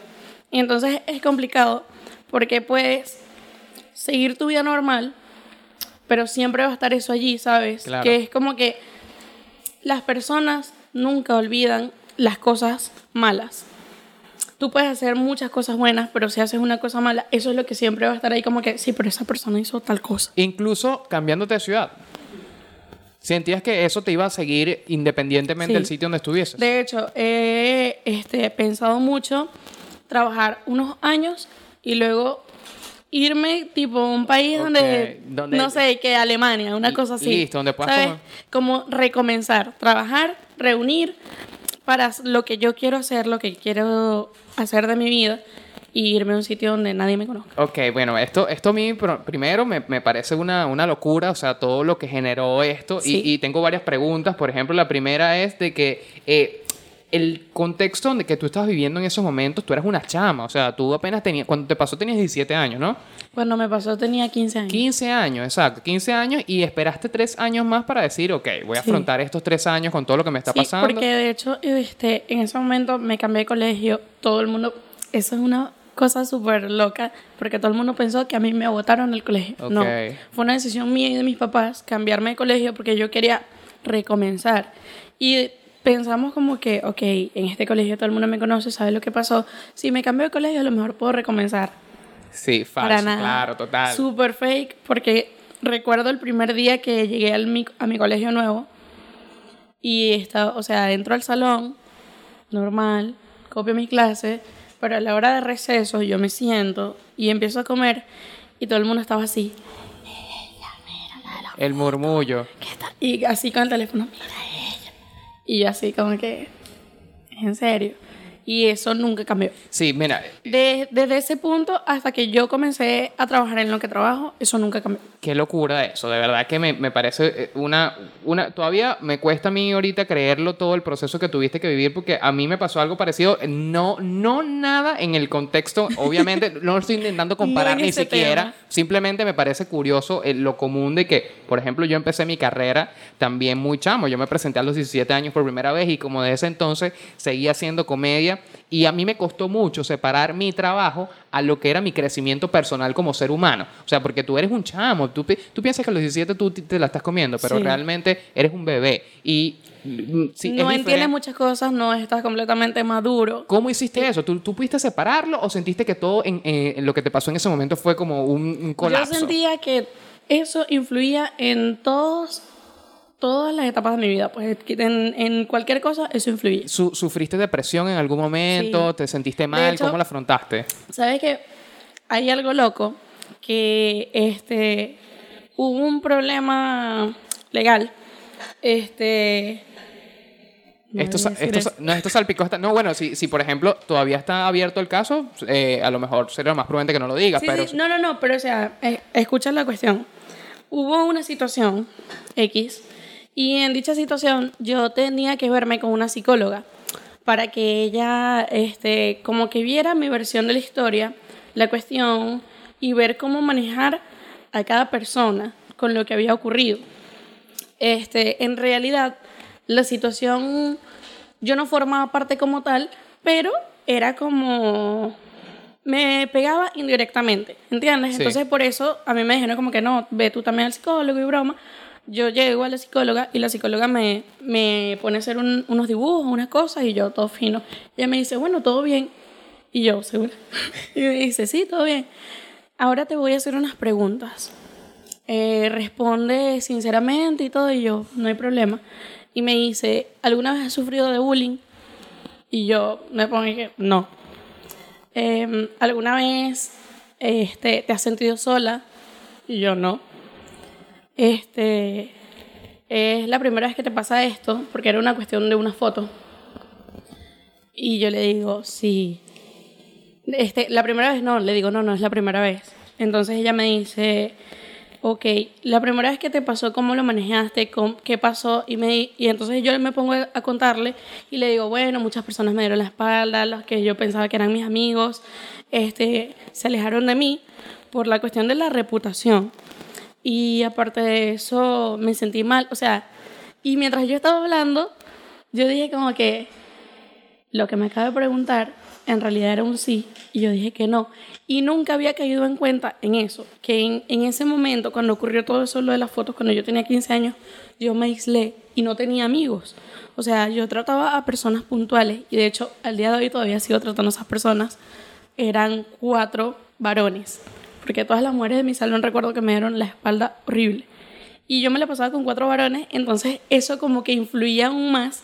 Y entonces es complicado porque puedes seguir tu vida normal, pero siempre va a estar eso allí, ¿sabes? Claro. Que es como que las personas nunca olvidan las cosas malas. Tú puedes hacer muchas cosas buenas, pero si haces una cosa mala, eso es lo que siempre va a estar ahí como que, sí, pero esa persona hizo tal cosa. incluso cambiándote de ciudad, sentías que eso te iba a seguir independientemente Sí. del sitio donde estuvieses. De hecho, he este, pensado mucho trabajar unos años y luego irme tipo a un país Ok, donde, donde- no sé, que Alemania, una cosa así. Listo, donde puedas ¿sabes? Como recomenzar, trabajar, reunir para lo que yo quiero hacer, lo que quiero hacer de mi vida y irme a un sitio donde nadie me conozca. Ok, bueno, esto, esto a mí pr- primero me, me parece una, una locura, o sea, todo lo que generó esto. Sí. Y, y tengo varias preguntas. Por ejemplo, la primera es de que eh, el contexto donde que tú estabas viviendo en esos momentos, tú eras una chama, o sea, tú apenas tenías, cuando te pasó tenías 17 años, ¿no? Cuando me pasó tenía 15 años. 15 años, exacto, 15 años y esperaste 3 años más para decir, ok, voy a Sí. afrontar estos 3 años con todo lo que me está Sí, pasando. porque de hecho, este, en ese momento me cambié de colegio, todo el mundo, eso es una cosa súper loca, porque todo el mundo pensó que a mí me botaron del colegio. No, fue una decisión mía y de mis papás cambiarme de colegio porque yo quería recomenzar. Y pensamos como que, ok, en este colegio todo el mundo me conoce, sabe lo que pasó, si me cambio de colegio a lo mejor puedo recomenzar. Sí, falso, Para nada. claro, total. Súper fake, porque recuerdo el primer día que llegué al mi- a mi colegio nuevo y estaba, o sea, entro al salón, normal, copio mi clase, Pero a la hora de receso yo me siento y empiezo a comer y todo el mundo estaba así. El murmullo. ¿Qué tal? Y así con el teléfono, mira ella. Y así como que, en serio. Y eso nunca cambió. Sí, mira, De- desde ese punto hasta que yo comencé a trabajar en lo que trabajo, eso nunca cambió. Qué locura eso, de verdad que me, me parece eh, una, una... Todavía me cuesta a mí ahorita creerlo todo el proceso que tuviste que vivir porque a mí me pasó algo parecido, no, no nada en el contexto, obviamente <laughs> no estoy intentando comparar No ni siquiera, tema. simplemente me parece curioso eh, lo común de que, por ejemplo, yo empecé mi carrera también muy chamo, yo me presenté a los 17 años por primera vez y como de ese entonces seguía haciendo comedia y a mí me costó mucho separar mi trabajo a lo que era mi crecimiento personal como ser humano. O sea, porque tú eres un chamo, tú, tú piensas que a los 17 tú te la estás comiendo, pero Sí. realmente eres un bebé. Y sí, no entiendes muchas cosas, no estás completamente maduro. ¿Cómo hiciste eso? ¿Tú, ¿Tú pudiste separarlo o sentiste que todo en, eh, en lo que te pasó en ese momento fue como un, un colapso? Yo sentía que eso influía en todos, todas las etapas de mi vida. Pues en, en cualquier cosa eso influía. Su- ¿Sufriste depresión en algún momento? Sí. ¿Te sentiste mal? hecho- ¿Cómo la afrontaste? ¿Sabes que Hay algo loco que este hubo un problema legal. Este no Esto, esto, no, esto salpicó hasta... No, bueno, si, si por ejemplo todavía está abierto el caso, eh, a lo mejor sería más prudente que no lo digas, Sí, pero... sí, no, no, no, pero o sea, eh, escucha la cuestión. Hubo una situación X y en dicha situación yo tenía que verme con una psicóloga para que ella, este, como que viera mi versión de la historia, la cuestión y ver cómo manejar a cada persona con lo que había ocurrido. Este, en realidad, la situación, yo no formaba parte como tal, pero era como me pegaba indirectamente, ¿entiendes? Sí. Entonces por eso a mí me dijeron como que no, ve tú también al psicólogo y broma. Yo llego a la psicóloga y la psicóloga me, me pone a hacer un- unos dibujos, unas cosas y yo todo fino. Ella me dice, bueno, todo bien. Y yo, ¿segura? <laughs> Y me dice, sí, todo bien. Ahora te voy a hacer unas preguntas. Eh, responde sinceramente y todo y yo, no hay problema. Y me dice, ¿alguna vez has sufrido de bullying? Y yo me pongo que no. Em, ¿Alguna vez este, te has sentido sola? Y yo no. Este, es la primera vez que te pasa esto, porque era una cuestión de una foto. Y yo le digo, sí. Este, la primera vez no, le digo, no, no es la primera vez. Entonces ella me dice, ok, la primera vez que te pasó, ¿cómo lo manejaste? ¿Cómo- ¿Qué pasó? Y, me, y entonces yo me pongo a contarle y le digo, bueno, muchas personas me dieron la espalda, los que yo pensaba que eran mis amigos, este, se alejaron de mí por la cuestión de la reputación. Y aparte de eso, me sentí mal. O sea, y mientras yo estaba hablando, yo dije como que lo que me acaba de preguntar en realidad era un sí y yo dije que no. Y nunca había caído en cuenta en eso, que en, en ese momento, cuando ocurrió todo eso, lo de las fotos, cuando yo tenía 15 años, yo me aislé y no tenía amigos. O sea, yo trataba a personas puntuales y de hecho al día de hoy todavía sigo tratando a esas personas. Eran cuatro varones, porque todas las mujeres de mi salón recuerdo que me dieron la espalda horrible. Y yo me la pasaba con cuatro varones, entonces eso como que influía aún más,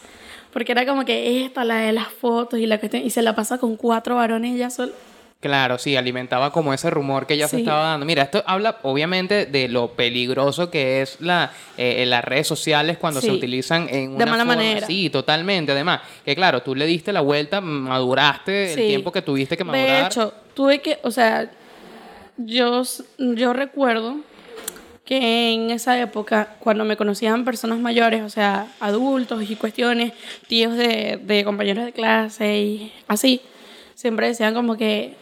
porque era como que esta, la de las fotos y la cuestión, y se la pasa con cuatro varones ya solo. Claro, sí, alimentaba como ese rumor que ya se Sí. estaba dando. Mira, esto habla obviamente de lo peligroso que es la, eh, las redes sociales cuando se Sí. utilizan en De una mala forma- manera. Sí, totalmente. Además, que claro, tú le diste la vuelta, maduraste el Sí. tiempo que tuviste que madurar. De hecho, tuve que, o sea, yo, yo recuerdo que en esa época, cuando me conocían personas mayores, o sea, adultos y cuestiones, tíos de, de compañeros de clase y así, siempre decían como que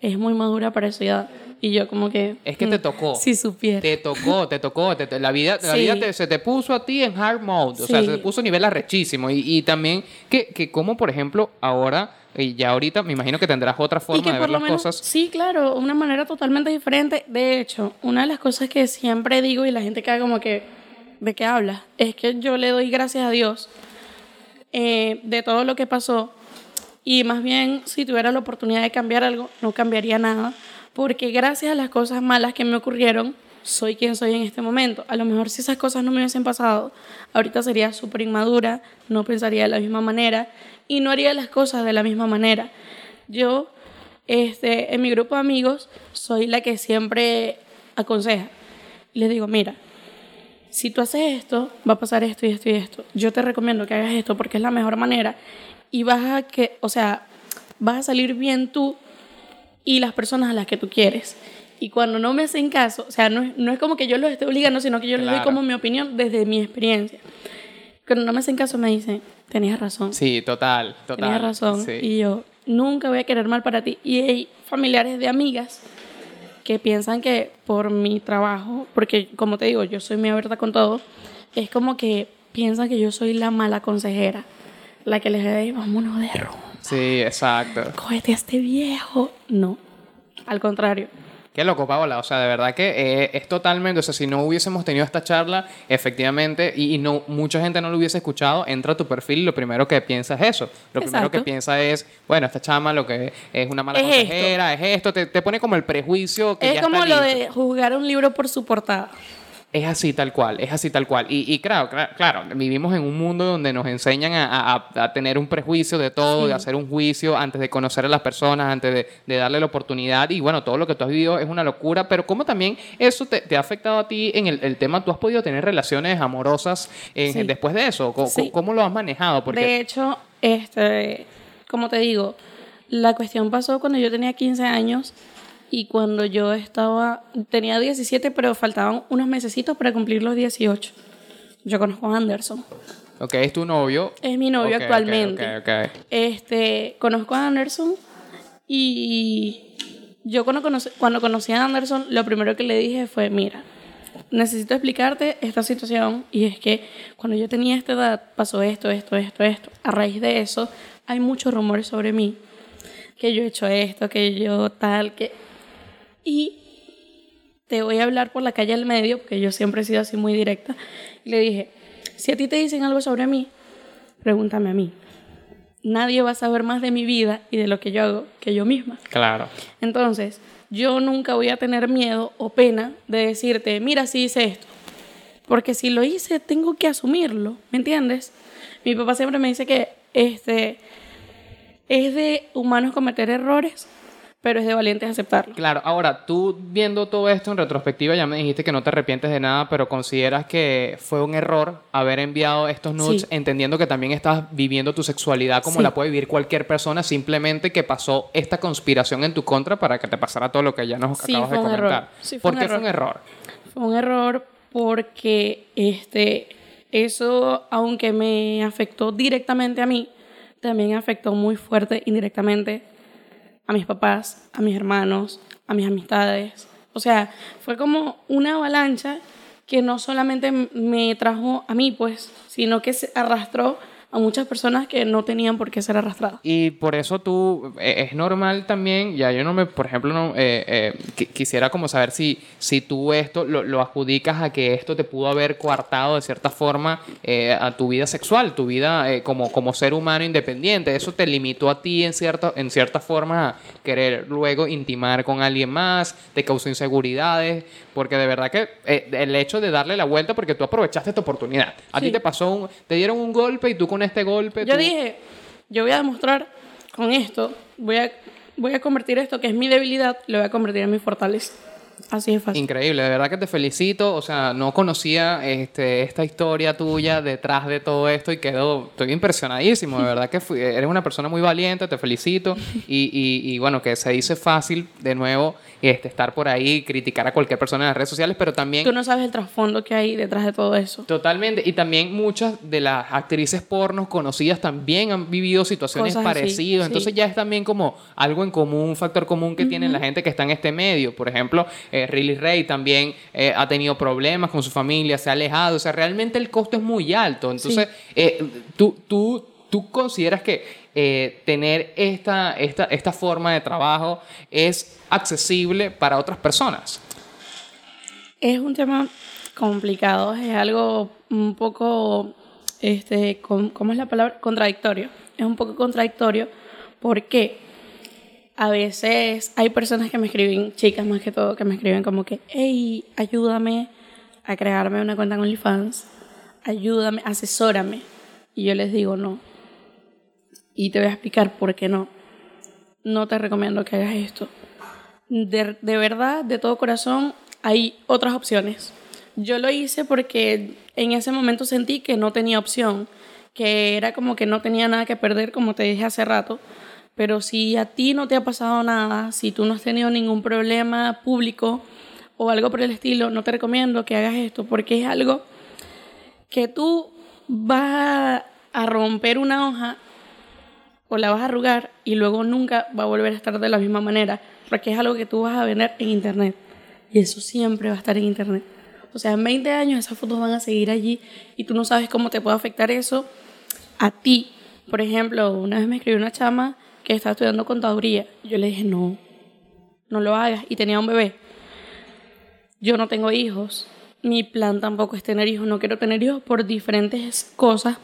es muy madura para su edad. Y yo como que... Es que te mm, tocó. Si supiera. Te tocó, te tocó. te- te- la vida, la vida te- se te puso a ti en hard mode. O sea, se te puso a nivel arrechísimo. Y, y también que, que como, por ejemplo, ahora, y ya ahorita me imagino que tendrás otra y forma que de por ver lo las menos, cosas. sí, claro, una manera totalmente diferente. De hecho, una de las cosas que siempre digo y la gente queda como que, ¿de qué hablas? Es que yo le doy gracias a Dios eh, de todo lo que pasó. Y más bien, si tuviera la oportunidad de cambiar algo, no cambiaría nada. Porque gracias a las cosas malas que me ocurrieron, soy quien soy en este momento. A lo mejor si esas cosas no me hubiesen pasado, ahorita sería súper inmadura, no pensaría de la misma manera y no haría las cosas de la misma manera. yo, este, en mi grupo de amigos, soy la que siempre aconseja. Les digo, mira, si tú haces esto, va a pasar esto y esto y esto. Yo te recomiendo que hagas esto porque es la mejor manera y vas a que, o sea, vas a salir bien tú y las personas a las que tú quieres. Y cuando no me hacen caso, o sea, no es, no es como que yo los esté obligando, sino que yo les doy como mi opinión desde mi experiencia. Cuando no me hacen caso, me dicen, tenías razón, Sí, total, total. tenías razón. Sí. Y yo, nunca voy a querer mal para ti. Y hay familiares de amigas que piensan que por mi trabajo, porque como te digo, yo soy muy abierta con todo, es como que piensan que yo soy la mala consejera, la que les dice, vámonos de rumba, Sí, exacto. cógete a este viejo. No, al contrario. Qué loco, Paola. O sea, de verdad que eh, es totalmente. O sea, si no hubiésemos tenido esta charla, efectivamente, y, y no mucha gente no lo hubiese escuchado, entra a tu perfil y lo primero que piensa es eso. Lo primero que piensa es, bueno, esta chama lo que es una mala Es esto. consejera, es esto. Te, te pone como el prejuicio que Es ya como está lo listo. de juzgar un libro por su portada. Es así tal cual, es así tal cual. Y, y claro, claro, claro, vivimos en un mundo donde nos enseñan a, a- a tener un prejuicio de todo, Sí. de hacer un juicio antes de conocer a las personas, antes de, de darle la oportunidad. Y bueno, todo lo que tú has vivido es una locura, pero ¿cómo también eso te, te ha afectado a ti en el, el tema? ¿Tú has podido tener relaciones amorosas en- Sí. después de eso? ¿Cómo, Sí. cómo lo has manejado? Porque De hecho, este, como te digo, la cuestión pasó cuando yo tenía 15 años y cuando yo estaba, tenía 17, pero faltaban unos mesecitos para cumplir los 18. Yo conozco a Anderson. ok, es tu novio. Es mi novio Ok, ok, actualmente. ok, ok. Este, conozco a Anderson y yo cuando conocí, cuando conocí a Anderson, lo primero que le dije fue, mira, necesito explicarte esta situación y es que cuando yo tenía esta edad pasó esto, esto, esto, esto. A raíz de eso hay muchos rumores sobre mí, que yo he hecho esto, que yo tal, que... Y te voy a hablar por la calle al medio, porque yo siempre he sido así muy directa. Y le dije, si a ti te dicen algo sobre mí, pregúntame a mí. Nadie va a saber más de mi vida y de lo que yo hago que yo misma. Claro. Entonces, yo nunca voy a tener miedo o pena de decirte, mira, si hice esto. Porque si lo hice, tengo que asumirlo, ¿me entiendes? Mi papá siempre me dice que este, es de humanos cometer errores, pero es de valientes aceptarlo. Claro, ahora tú viendo todo esto en retrospectiva ya me dijiste que no te arrepientes de nada, pero consideras que fue un error haber enviado estos nudes Sí. entendiendo que también estás viviendo tu sexualidad como Sí. la puede vivir cualquier persona, simplemente que pasó esta conspiración en tu contra para que te pasara todo lo que ya nos Sí, acabas de comentar. fue ¿Por un qué fue un error. error? Fue un error porque este, eso, aunque me afectó directamente a mí, también afectó muy fuerte indirectamente a mis papás, a mis hermanos, a mis amistades. O sea, fue como una avalancha que no solamente me trajo a mí, pues, sino que se arrastró a muchas personas que no tenían por qué ser arrastradas. Y por eso tú, eh, es normal también, ya yo no me, por ejemplo, no, eh, eh, qui- quisiera como saber si, si tú esto lo, lo adjudicas a que esto te pudo haber coartado de cierta forma eh, a tu vida sexual, tu vida como, como ser humano independiente. Eso te limitó a ti en cierta, en cierta forma a querer luego intimar con alguien más, te causó inseguridades, porque de verdad que el hecho de darle la vuelta, porque tú aprovechaste esta oportunidad. A ti te pasó un, te dieron un golpe y tú con este golpe... Yo tú- dije, yo voy a demostrar con esto, voy a, voy a convertir esto que es mi debilidad, lo voy a convertir en mi fortaleza. Así de fácil. Increíble, de verdad que te felicito. O sea, no conocía este, esta historia tuya detrás de todo esto y quedo, estoy impresionadísimo. De verdad que fui- eres una persona muy valiente, te felicito. Y, y- y bueno, que se dice fácil de nuevo este, estar por ahí y criticar a cualquier persona en las redes sociales, pero también... Tú no sabes el trasfondo que hay detrás de todo eso. Totalmente. Y también muchas de las actrices pornos conocidas también han vivido situaciones Cosas así, parecidas. sí. Entonces ya es también como algo en común, un factor común que tiene la gente que está en este medio. Por ejemplo, eh, Riley Ray también eh, ha tenido problemas con su familia, se ha alejado. O sea, realmente el costo es muy alto. Entonces, eh, tú, tú, tú consideras que eh, tener esta, esta, esta forma de trabajo es accesible para otras personas. Es un tema complicado, es algo un poco, este, con- ¿cómo es la palabra? Contradictorio. Es un poco contradictorio porque a veces hay personas que me escriben, chicas más que todo, que me escriben como que, hey, ayúdame a crearme una cuenta en OnlyFans, ayúdame, asesórame. Y yo les digo no. Y te voy a explicar por qué no. no te recomiendo que hagas esto. De, de verdad, de todo corazón, hay otras opciones. Yo lo hice porque en ese momento sentí que no tenía opción, que era como que no tenía nada que perder, como te dije hace rato. Pero si a ti no te ha pasado nada, si tú no has tenido ningún problema público o algo por el estilo, no te recomiendo que hagas esto porque es algo que tú vas a romper una hoja o la vas a arrugar y luego nunca va a volver a estar de la misma manera, porque es algo que tú vas a vender en internet y eso siempre va a estar en internet. O sea, en 20 años esas fotos van a seguir allí y tú no sabes cómo te puede afectar eso a ti. Por ejemplo, una vez me escribió una chama estaba estudiando contaduría. Yo le dije, no, no lo hagas. Y tenía un bebé. Yo no tengo hijos. Mi plan tampoco es tener hijos. No quiero tener hijos por diferentes cosas.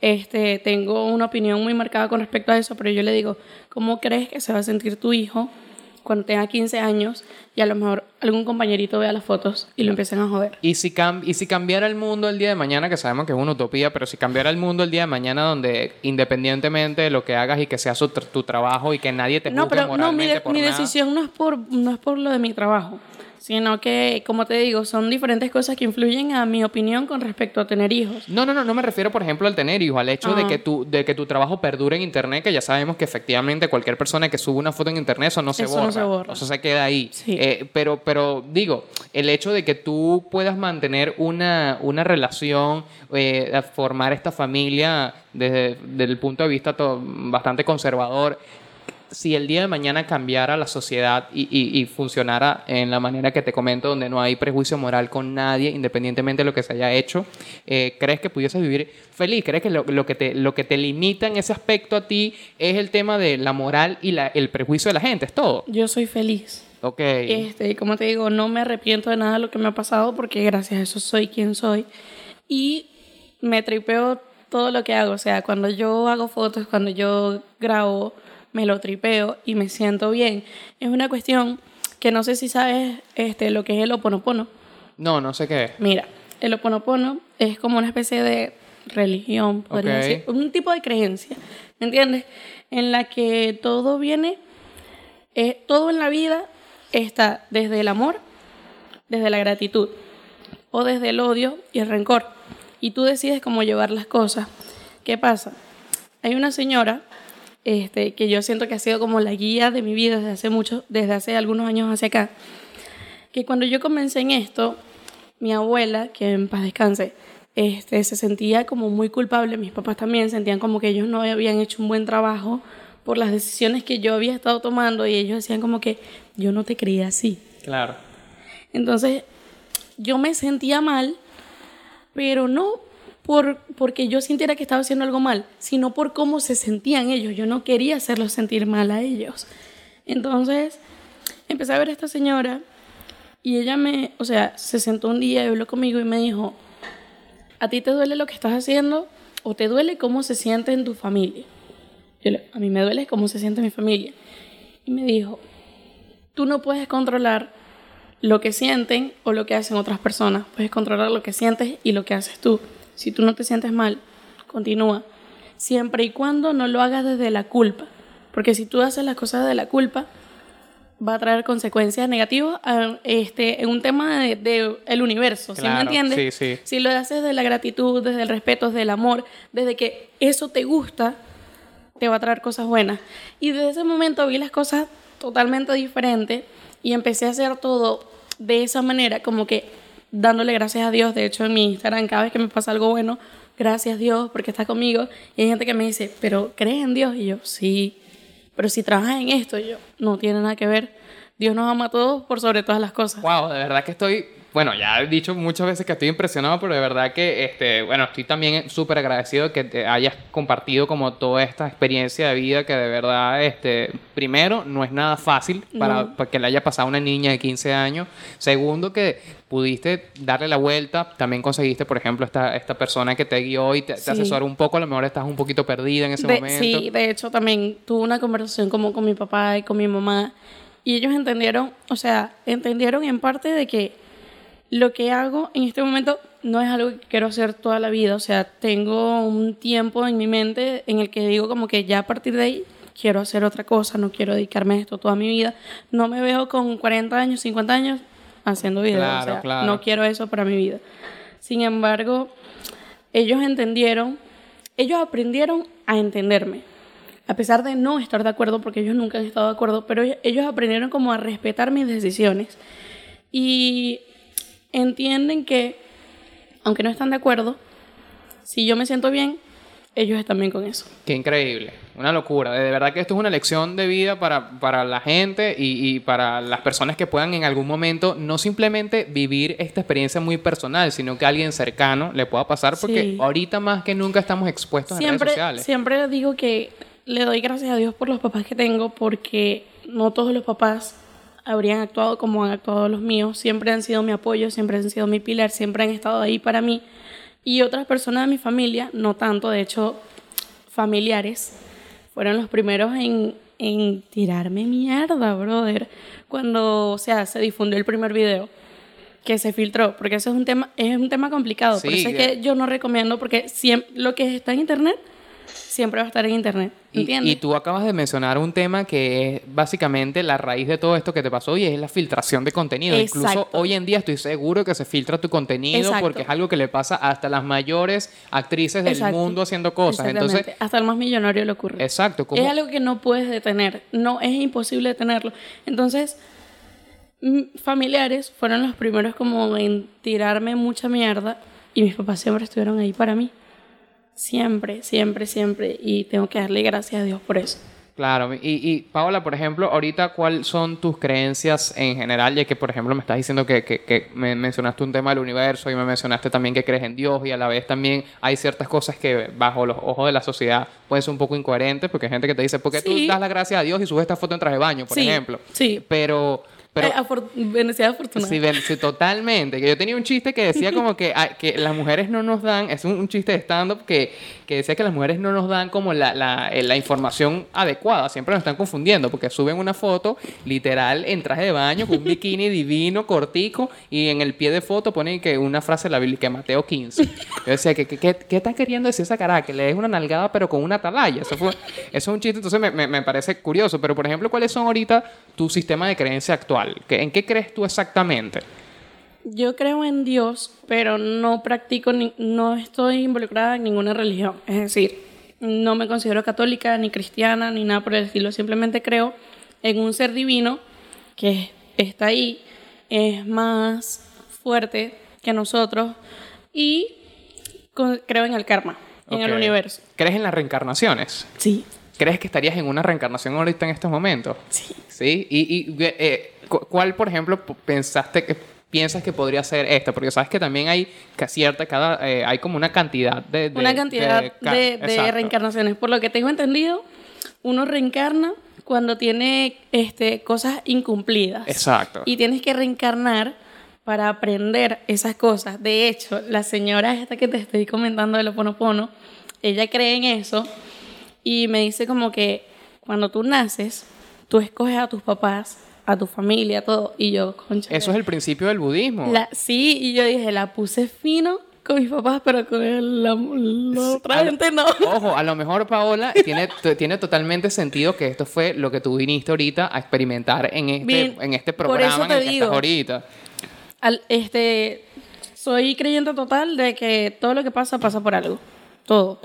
Este, tengo una opinión muy marcada con respecto a eso, pero yo le digo, ¿cómo crees que se va a sentir tu hijo cuando tenga 15 años y a lo mejor algún compañerito vea las fotos y lo empiecen a joder. Y si, y si cambiara el mundo el día de mañana, que sabemos que es una utopía, pero si cambiara el mundo el día de mañana donde independientemente de lo que hagas y que sea tu trabajo y que nadie te no, pero, no, mi, por mi decisión no es por no es por lo de mi trabajo sino que, como te digo, son diferentes cosas que influyen a mi opinión con respecto a tener hijos. No, no, no, no me refiero, por ejemplo, al tener hijos, al hecho de, que tu, de que tu trabajo perdure en Internet, que ya sabemos que efectivamente cualquier persona que sube una foto en Internet, eso no se, borra, no se borra. Eso se queda ahí. Eh, pero, pero digo, el hecho de que tú puedas mantener una, una relación, eh, formar esta familia desde, desde el punto de vista bastante conservador, si el día de mañana cambiara la sociedad y, funcionara en la manera que te comento, donde no hay prejuicio moral con nadie, independientemente de lo que se haya hecho, eh, ¿crees que pudieses vivir feliz? ¿Crees que lo, que te, lo que te limita en ese aspecto a ti es el tema de la moral y la, el prejuicio de la gente? ¿Es todo? Yo soy feliz. Ok. Este, como te digo, no me arrepiento de nada de lo que me ha pasado porque gracias a eso soy quien soy. Y me tripeo todo lo que hago. O sea, cuando yo hago fotos, cuando yo grabo, me lo tripeo y me siento bien. Es una cuestión que no sé si sabes este, lo que es el oponopono. No, no sé qué es. Mira, el oponopono es como una especie de religión, podría decir, un tipo de creencia, ¿me entiendes? En la que todo viene, eh, todo en la vida está desde el amor, desde la gratitud o desde el odio y el rencor. Y tú decides cómo llevar las cosas. ¿Qué pasa? Hay una señora este, que yo siento que ha sido como la guía de mi vida desde hace mucho, desde hace algunos años hacia acá, que cuando yo comencé en esto, mi abuela, que en paz descanse, este, se sentía como muy culpable, mis papás también sentían como que ellos no habían hecho un buen trabajo por las decisiones que yo había estado tomando y ellos decían como que yo no te creía así. Claro. Entonces, yo me sentía mal, pero no por, porque yo sintiera que estaba haciendo algo mal, sino por cómo se sentían ellos. Yo no quería hacerlos sentir mal a ellos. Entonces, empecé a ver a esta señora y ella me, o sea, se sentó un día y habló conmigo y me dijo, ¿a ti te duele lo que estás haciendo o te duele cómo se siente en tu familia? Yo a mí me duele cómo se siente mi familia. Y me dijo, tú no puedes controlar lo que sienten o lo que hacen otras personas, puedes controlar lo que sientes y lo que haces tú. Si tú no te sientes mal, continúa. Siempre y cuando no lo hagas desde la culpa. Porque si tú haces las cosas de la culpa, va a traer consecuencias negativas este, en un tema del de, el universo, ¿sí me entiendes? Sí, sí. Si lo haces desde la gratitud, desde el respeto, desde el amor, desde que eso te gusta, te va a traer cosas buenas. Y desde ese momento vi las cosas totalmente diferentes y empecé a hacer todo de esa manera, como que dándole gracias a Dios. De hecho, en mi Instagram, cada vez que me pasa algo bueno, gracias Dios porque está conmigo. Y hay gente que me dice, pero ¿crees en Dios? Y yo, sí. Pero si trabajas en esto, yo, no tiene nada que ver. Dios nos ama a todos por sobre todas las cosas. Wow, de verdad que estoy bueno, ya he dicho muchas veces que estoy impresionado, pero de verdad que, este, bueno, estoy también súper agradecido que te hayas compartido como toda esta experiencia de vida que de verdad, este, primero, no es nada fácil para, que le haya pasado a una niña de 15 años. Segundo, que pudiste darle la vuelta, también conseguiste, por ejemplo, esta, esta persona que te guió y te, asesoró un poco, a lo mejor estás un poquito perdida en ese momento. Sí, de hecho también tuve una conversación como con mi papá y con mi mamá y ellos entendieron, o sea, entendieron en parte de que lo que hago en este momento no es algo que quiero hacer toda la vida, o sea, tengo un tiempo en mi mente en el que digo como que ya a partir de ahí quiero hacer otra cosa, no quiero dedicarme a esto toda mi vida. No me veo con 40 años, 50 años haciendo videos. Claro, o sea, claro. No quiero eso para mi vida. Sin embargo, ellos entendieron, ellos aprendieron a entenderme. A pesar de no estar de acuerdo, porque ellos nunca han estado de acuerdo, pero ellos- ellos aprendieron como a respetar mis decisiones. Y entienden que, aunque no están de acuerdo, si yo me siento bien, ellos están bien con eso. Qué increíble, una locura. De verdad que esto es una lección de vida para, para la gente y, y para las personas que puedan en algún momento no simplemente vivir esta experiencia muy personal, sino que a alguien cercano le pueda pasar, porque Sí. ahorita más que nunca estamos expuestos en redes Siempre, sociales. siempre digo que le doy gracias a Dios por los papás que tengo, porque no todos los papás habrían actuado como han actuado los míos. Siempre han sido mi apoyo, siempre han sido mi pilar, siempre han estado ahí para mí. Y otras personas de mi familia, no tanto, de hecho, familiares, fueron los primeros en, en tirarme mierda, brother. Cuando, o sea, se difundió el primer video que se filtró, porque eso es un tema, es un tema complicado. Por Sí, eso es que- que yo no recomiendo, porque siempre, lo que está en internet siempre va a estar en internet. Y, ¿Entiendes? y tú acabas de mencionar un tema que es básicamente la raíz de todo esto que te pasó y es la filtración de contenido. Incluso Exacto. hoy en día estoy seguro que se filtra tu contenido Exacto. porque es algo que le pasa hasta las mayores actrices del Exacto. mundo haciendo cosas. Entonces, hasta el más millonario le ocurre. exacto. ¿cómo- Es algo que no puedes detener, no es imposible detenerlo. Entonces, familiares fueron los primeros como en tirarme mucha mierda y mis papás siempre estuvieron ahí para mí. Siempre, siempre, siempre. Y tengo que darle gracias a Dios por eso. Claro, y, y Paola, por ejemplo, ahorita, ¿cuáles son tus creencias en general? Ya que, por ejemplo, me estás diciendo que, que- que me mencionaste un tema del universo y me mencionaste también que crees en Dios y a la vez también hay ciertas cosas que bajo los ojos de la sociedad pueden ser un poco incoherentes porque hay gente que te dice, ¿por qué tú das las gracias a Dios y subes esta foto en traje de baño, por Sí, ejemplo? sí. Pero... pero bendecida afortunada. Sí, totalmente. Que yo tenía un chiste que decía como que, ah, que las mujeres no nos dan, es un, un chiste de stand-up que, que decía que las mujeres no nos dan como la, la, eh, la información adecuada, siempre nos están confundiendo porque suben una foto literal en traje de baño con un bikini divino, cortico, y en el pie de foto ponen que una frase de la Biblia, que Mateo 15. Yo decía, que, que, que- ¿qué está queriendo decir esa cara? Que le des una nalgada pero con una atalaya. Eso, fue, eso es un chiste, entonces me, me, me parece curioso. Pero, por ejemplo, ¿cuáles son ahorita tu sistema de creencia actual? ¿Qué- ¿En qué crees tú exactamente? Yo creo en Dios, pero no practico, ni, no estoy involucrada en ninguna religión. Es decir, no me considero católica, ni cristiana, ni nada por el estilo. Simplemente creo en un ser divino que está ahí, es más fuerte que nosotros y creo en el karma, en el universo. ¿Crees en las reencarnaciones? Sí, ¿Crees que estarías en una reencarnación ahorita en estos momentos? sí. ¿Sí? ¿Y, y, eh, cuál, por ejemplo, pensaste que piensas que podría ser esta? Porque sabes que también hay que cierta, cada, eh, hay como una cantidad de... de- una cantidad de reencarnaciones. Por lo que tengo entendido, uno reencarna cuando tiene este, cosas incumplidas. Exacto. Y tienes que reencarnar para aprender esas cosas. De hecho, la señora esta que te estoy comentando de Ponopono, ella cree en eso y me dice como que cuando tú naces, tú escoges a tus papás, a tu familia, todo. Y yo, concha. Eso es el principio del budismo. La, sí, y yo dije, la puse fino con mis papás, pero con el- la, la otra A gente no. <laughs> Ojo, a lo mejor, Paola, tiene, tiene totalmente sentido que esto fue lo que tú viniste ahorita a experimentar en este, Bien, en este por programa en el que digo. estás ahorita. Al- este, soy creyente total de que todo lo que pasa pasa por algo. Todo.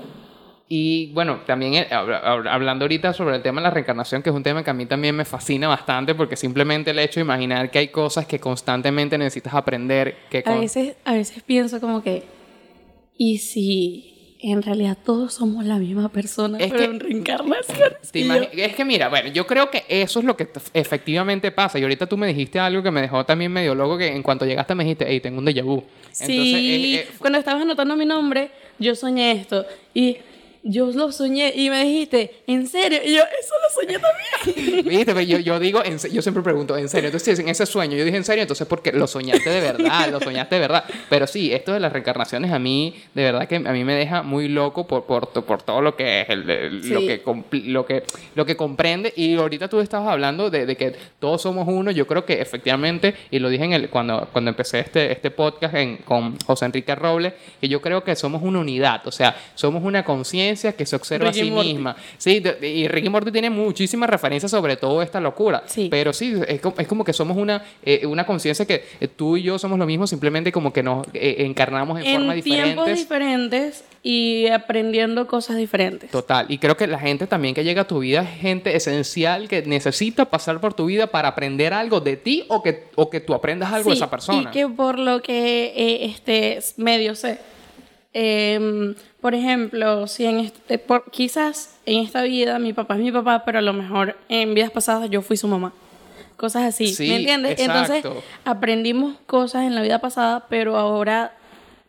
Y bueno, también eh, habla- habla- hablando ahorita sobre el tema de la reencarnación, que es un tema que a mí también me fascina bastante, porque simplemente el hecho de imaginar que hay cosas que constantemente necesitas aprender, que A con- veces, a veces pienso como que, ¿y si en realidad todos somos la misma persona, Es pero que- en <laughs> imagi- es que mira, bueno, yo creo que eso es lo que efectivamente pasa. Y ahorita tú me dijiste algo que me dejó también medio loco, que en cuanto llegaste me dijiste, hey, tengo un déjà vu. sí, eh, eh, cuando estabas anotando mi nombre, yo soñé esto. Y yo lo soñé y me dijiste, ¿en serio? Y yo, eso lo soñé también. <laughs> Viste, yo, yo digo, en yo siempre pregunto, ¿en serio? Entonces, en ese sueño, yo dije, ¿en serio? Entonces, porque lo soñaste de verdad, lo soñaste de verdad. Pero sí, esto de las reencarnaciones a mí, de verdad que a mí me deja muy loco por, por, por todo lo que es, el- el- lo, Sí. que, compl- lo, que, lo que comprende. Y ahorita tú estabas hablando de, de que todos somos uno. Yo creo que efectivamente, y lo dije en el, cuando, cuando empecé este, este podcast en- con José Enrique Robles, que yo creo que somos una unidad. O sea, somos una conciencia que se observa Ricky a sí Morty. misma. Sí, de- y Ricky Morty tiene muchísimas referencias sobre todo esta locura. Sí. Pero sí, es como, es como que somos una, eh, una conciencia que eh, tú y yo somos lo mismo, simplemente como que nos eh, encarnamos en, formas En tiempos diferentes. diferentes y aprendiendo cosas diferentes. Total, y creo que la gente también que llega a tu vida es gente esencial que necesita pasar por tu vida para aprender algo de ti o que, o que tú aprendas algo de Sí, esa persona. Y que por lo que eh, este medio sé. Em, por ejemplo, si en este, por- quizás en esta vida mi papá es mi papá, pero a lo mejor en vidas pasadas yo fui su mamá. Cosas así, Sí, ¿me entiendes? Entonces aprendimos cosas en la vida pasada, pero ahora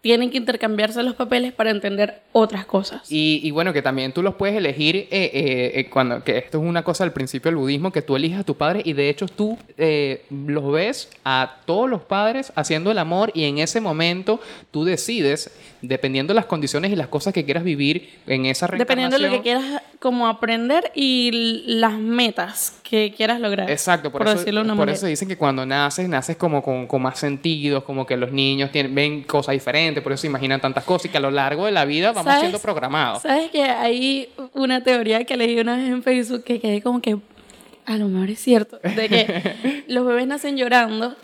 tienen que intercambiarse los papeles para entender otras cosas. Y, y bueno, que también tú los puedes elegir eh, eh, eh, cuando, que esto es una cosa al principio del budismo, que tú eliges a tu padre y de hecho tú eh, los ves a todos los padres haciendo el amor y en ese momento tú decides, dependiendo de las condiciones y las cosas que quieras vivir en esa Dependiendo de lo que reencarnación, quieras como aprender y las metas que quieras lograr. Exacto, por, por, eso, decirlo de una por manera. eso dicen que cuando naces, naces como con, con más sentidos, como que los niños tienen, ven cosas diferentes, por eso se imaginan tantas cosas y que a lo largo de la vida vamos ¿Sabes? siendo programados. ¿Sabes que hay una teoría que leí una vez en Facebook que quedé como que a lo mejor es cierto? De que <laughs> los bebés nacen llorando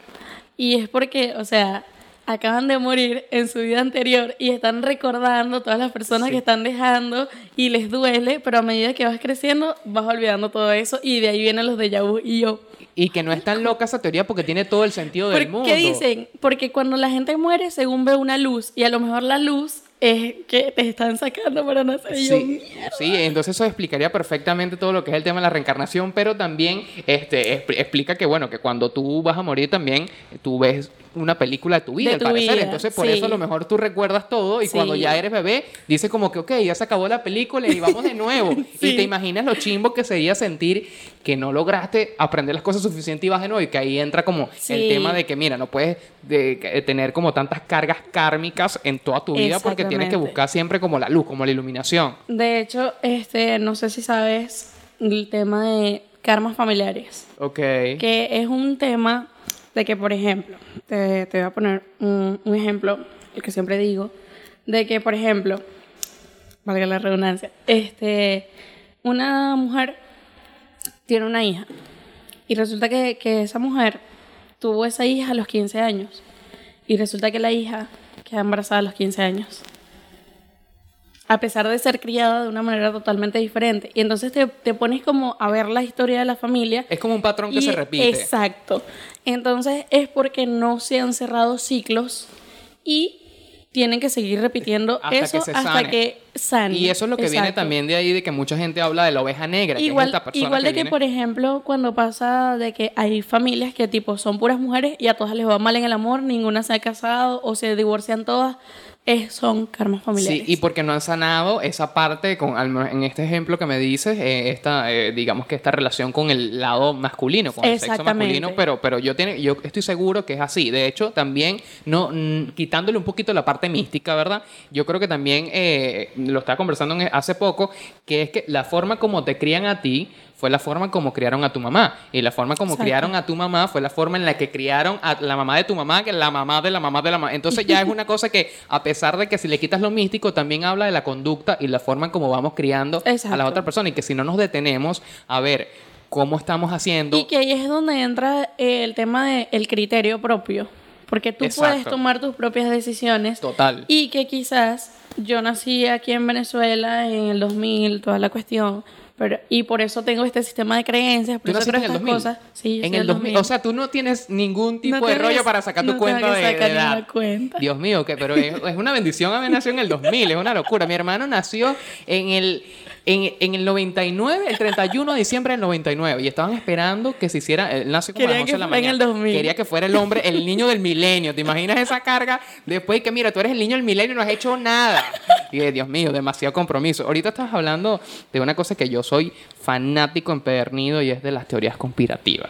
y es porque, o sea, acaban de morir en su vida anterior y están recordando todas las personas Sí. que están dejando y les duele, pero a medida que vas creciendo vas olvidando todo eso y de ahí vienen los de vu y yo. Y que no es tan loca esa teoría porque tiene todo el sentido del ¿Por mundo. qué dicen? Porque cuando la gente muere, según ve una luz, y a lo mejor la luz es que te están sacando para nacer. Yo, Sí, sí, entonces eso explicaría perfectamente todo lo que es el tema de la reencarnación, pero también este, expl- explica que, bueno, que cuando tú vas a morir también, tú ves una película de tu vida, De al tu parecer. vida, Entonces, por sí. eso a lo mejor tú recuerdas todo y Sí. cuando ya eres bebé, dices como que, ok, ya se acabó la película y vamos de nuevo. <laughs> Sí. Y te imaginas lo chimbo que sería sentir que no lograste aprender las cosas suficientes y vas de nuevo y que ahí entra como el tema de que, mira, no puedes de- que- tener como tantas cargas kármicas en toda tu vida porque tienes que buscar siempre como la luz, como la iluminación. De hecho, este, no sé si sabes el tema de karmas familiares, Ok. que es un tema de que, por ejemplo, te, te voy a poner un, un ejemplo, el que siempre digo, de que, por ejemplo, valga la redundancia, este, una mujer tiene una hija y resulta que, que esa mujer tuvo esa hija a los 15 años y resulta que la hija queda embarazada a los 15 años. A pesar de ser criada de una manera totalmente diferente. Y entonces te, te pones como a ver la historia de la familia. Es como un patrón que se repite. Exacto. Entonces es porque no se han cerrado ciclos y tienen que seguir repitiendo Hasta eso que se hasta sane. que sane. Y eso es lo que viene también de ahí de que mucha gente habla de la oveja negra, que es Igual, esta persona igual de que, viene- por ejemplo, cuando pasa de que hay familias que tipo son puras mujeres y a todas les va mal en el amor, ninguna se ha casado o se divorcian todas, es, son karmas familiares. Sí, y porque no han sanado esa parte, con, en este ejemplo que me dices, eh, esta, eh, digamos que esta relación con el lado masculino, con el sexo masculino, pero, pero yo, tiene, yo estoy seguro que es así. De hecho, también, no, quitándole un poquito la parte mística, ¿verdad? Yo creo que también, eh, lo estaba conversando hace poco, que es que la forma como te crían a ti fue la forma como criaron a tu mamá. Y la forma como Exacto. criaron a tu mamá fue la forma en la que criaron a la mamá de tu mamá, que la mamá de la mamá de la mamá. Entonces ya es una cosa que, a pesar de que si le quitas lo místico, también habla de la conducta y la forma en como vamos criando a la otra persona. Y que si no nos detenemos a ver cómo estamos haciendo... Y que ahí es donde entra el tema del criterio propio. Porque tú Exacto. puedes tomar tus propias decisiones. Total. Y que quizás yo nací aquí en Venezuela en el 2000, toda la cuestión. Pero, y por eso tengo este sistema de creencias, por ¿Tú eso naciste creo en el estas 2000? cosas. Sí, yo en soy el del 2000. O sea, tú no tienes ningún tipo No de rollo para sacar tu no cuenta tengo que de, de sacar edad. ninguna cuenta. Dios mío, que, pero es, es una bendición haber nacido en el 2000, es una locura. Mi hermano nació en el, en, en el 99, el 31 de diciembre del 99, y estaban esperando que se hiciera, él nació como a las Querían 11 que de la en mañana. el 2000. Quería que fuera el hombre, el niño del milenio. ¿Te imaginas esa carga? Después que, mira, tú eres el niño del milenio y no has hecho nada. Y eh, Dios mío, demasiado compromiso. Ahorita estás hablando de una cosa que yo soy fanático empedernido y es de las teorías conspirativas.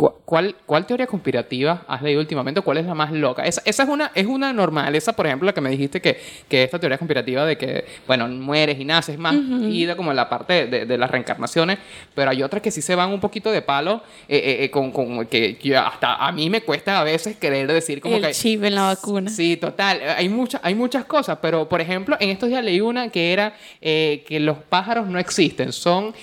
¿Cu- ¿Cuál, ¿Cuál teoría conspirativa has leído últimamente? ¿Cuál es la más loca? Esa, esa es, una, es una normal. Esa, por ejemplo, la que me dijiste que, que esta teoría conspirativa de que, bueno, mueres y naces más ida como en la parte de, de las reencarnaciones. Pero hay otras que sí se van un poquito de palo, eh, eh, eh, con, con que hasta a mí me cuesta a veces querer decir como el que... chip en la vacuna. Sí, total. Hay, muchas hay muchas cosas, pero por ejemplo, en estos días leí una que era eh, que los pájaros no existen, son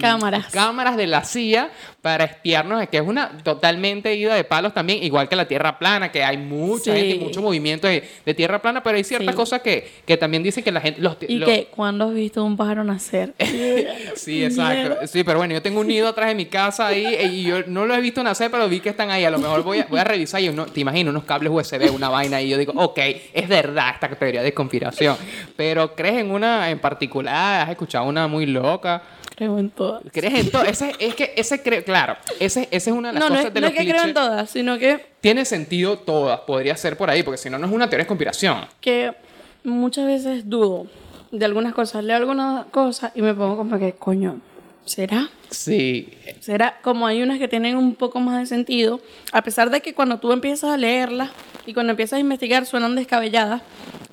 Cámaras. cámaras de la CIA para espiarnos, que es una totalmente ida de palos también, igual que la Tierra plana, que hay mucha Sí. gente y mucho movimiento de, de Tierra plana, pero hay ciertas Sí. cosas que, que también dicen que la gente... Los, ¿Y los- que ¿Cuándo has visto un pájaro nacer? <laughs> Sí, exacto. Sí, pero bueno, yo tengo un nido atrás de mi casa ahí y yo no lo he visto nacer, pero vi que están ahí. A lo mejor voy a, voy a revisar y uno, te imagino unos cables USB, una vaina y yo digo, ok, es verdad esta teoría de conspiración. Pero ¿crees en una en particular? ¿Has escuchado una muy loca? Creo en todas. ¿Crees en todo? Ese, es que ese creo, claro, ese, ese es una de las No, no cosas es, de no los es que creo en clichés. todas, sino que, Tiene sentido todas, podría ser por ahí, porque si no, no es una teoría de conspiración. que muchas veces dudo de algunas cosas. Leo algunas cosas y me pongo como que, coño, ¿será? Sí, Será como hay unas que tienen un poco más de sentido, a pesar de que cuando tú empiezas a leerlas y cuando empiezas a investigar suenan descabelladas,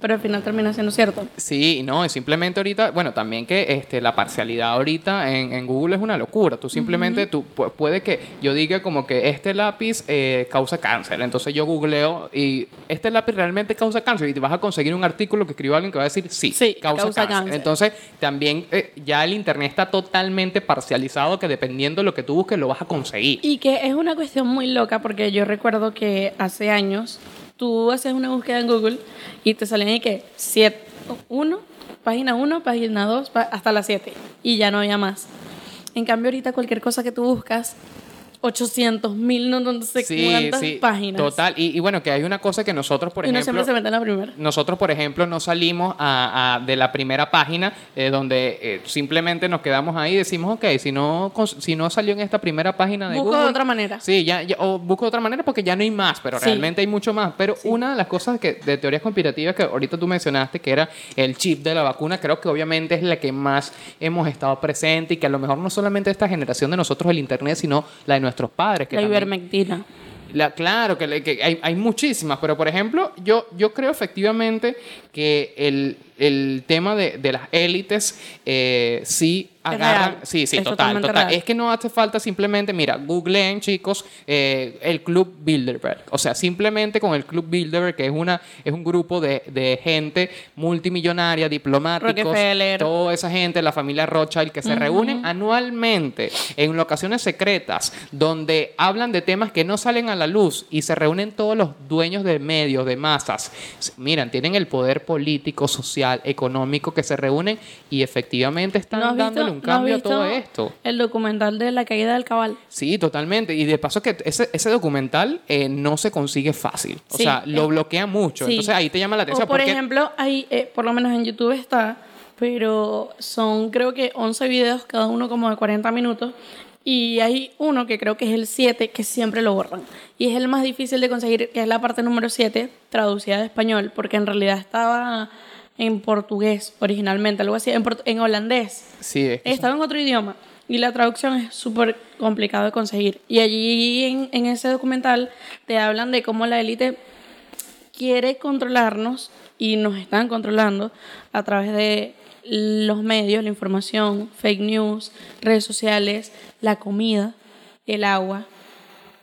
pero al final termina siendo cierto. Sí, no, y simplemente ahorita, bueno, también que este, la parcialidad ahorita en, en Google es una locura. Tú simplemente, tú pu- puede que yo diga como que este lápiz eh, causa cáncer. Entonces yo googleo y este lápiz realmente causa cáncer y te vas a conseguir un artículo que escriba alguien que va a decir sí, Sí, causa, causa cáncer. cáncer. Entonces también eh, ya el internet está totalmente parcializado que dependiendo de lo que tú busques lo vas a conseguir. Y que es una cuestión muy loca porque yo recuerdo que hace años tú haces una búsqueda en Google y te salen ahí que 7, 1, página 1, página 2, hasta la 7 y ya no había más. En cambio ahorita cualquier cosa que tú buscas, 800 mil, no, no sé cuántas páginas. Total. Y, y bueno, que hay una cosa que nosotros, por y no ejemplo... siempre se mete en la primera. Nosotros, por ejemplo, no salimos a- a- de la primera página eh, donde eh, simplemente nos quedamos ahí y decimos, ok, si no, si no salió en esta primera página de Busco de Google... otra manera. Sí, ya, ya- o busco de otra manera porque ya no hay más, pero Sí. realmente hay mucho más. Pero una de las cosas que, de teorías conspirativas que ahorita tú mencionaste, que era el chip de la vacuna, creo que obviamente es la que más hemos estado presente y que a lo mejor no solamente esta generación de nosotros el Internet, sino la de nuestros padres. Que La también- ivermectina. la- claro, que, que hay, hay muchísimas, pero por ejemplo, yo, yo creo efectivamente que el, el tema de, de las élites eh, sí agarran. real. Sí, sí, Es total, total. real. Es que no hace falta simplemente, mira, googleen, chicos, eh, el Club Bilderberg. O sea, simplemente con el Club Bilderberg, que es, una, es un grupo de, de gente multimillonaria, diplomáticos, toda esa gente, la familia Rothschild, que se reúnen anualmente en locaciones secretas donde hablan de temas que no salen a la luz y se reúnen todos los dueños de medios, de masas. Miran, tienen el poder político, social, económico que se reúnen y efectivamente están ¿No dándole visto- un no cambio a todo esto. El documental de la caída del cabal. Sí, totalmente. Y de paso que ese, ese documental eh, no se consigue fácil. O Sí, sea, lo es- bloquea mucho. Sí. Entonces ahí te llama la atención. O por porque- ejemplo, hay, eh, por lo menos en YouTube está, pero son creo que 11 videos, cada uno como de 40 minutos. Y hay uno que creo que es el 7, que siempre lo borran. Y es el más difícil de conseguir, que es la parte número 7, traducida de español, porque en realidad estaba en portugués originalmente, algo así, en, en holandés. Sí, es que Estaba en otro idioma y la traducción es súper complicado de conseguir. Y allí en, en ese documental te hablan de cómo la élite quiere controlarnos y nos están controlando a través de los medios, la información, fake news, redes sociales, la comida, el agua.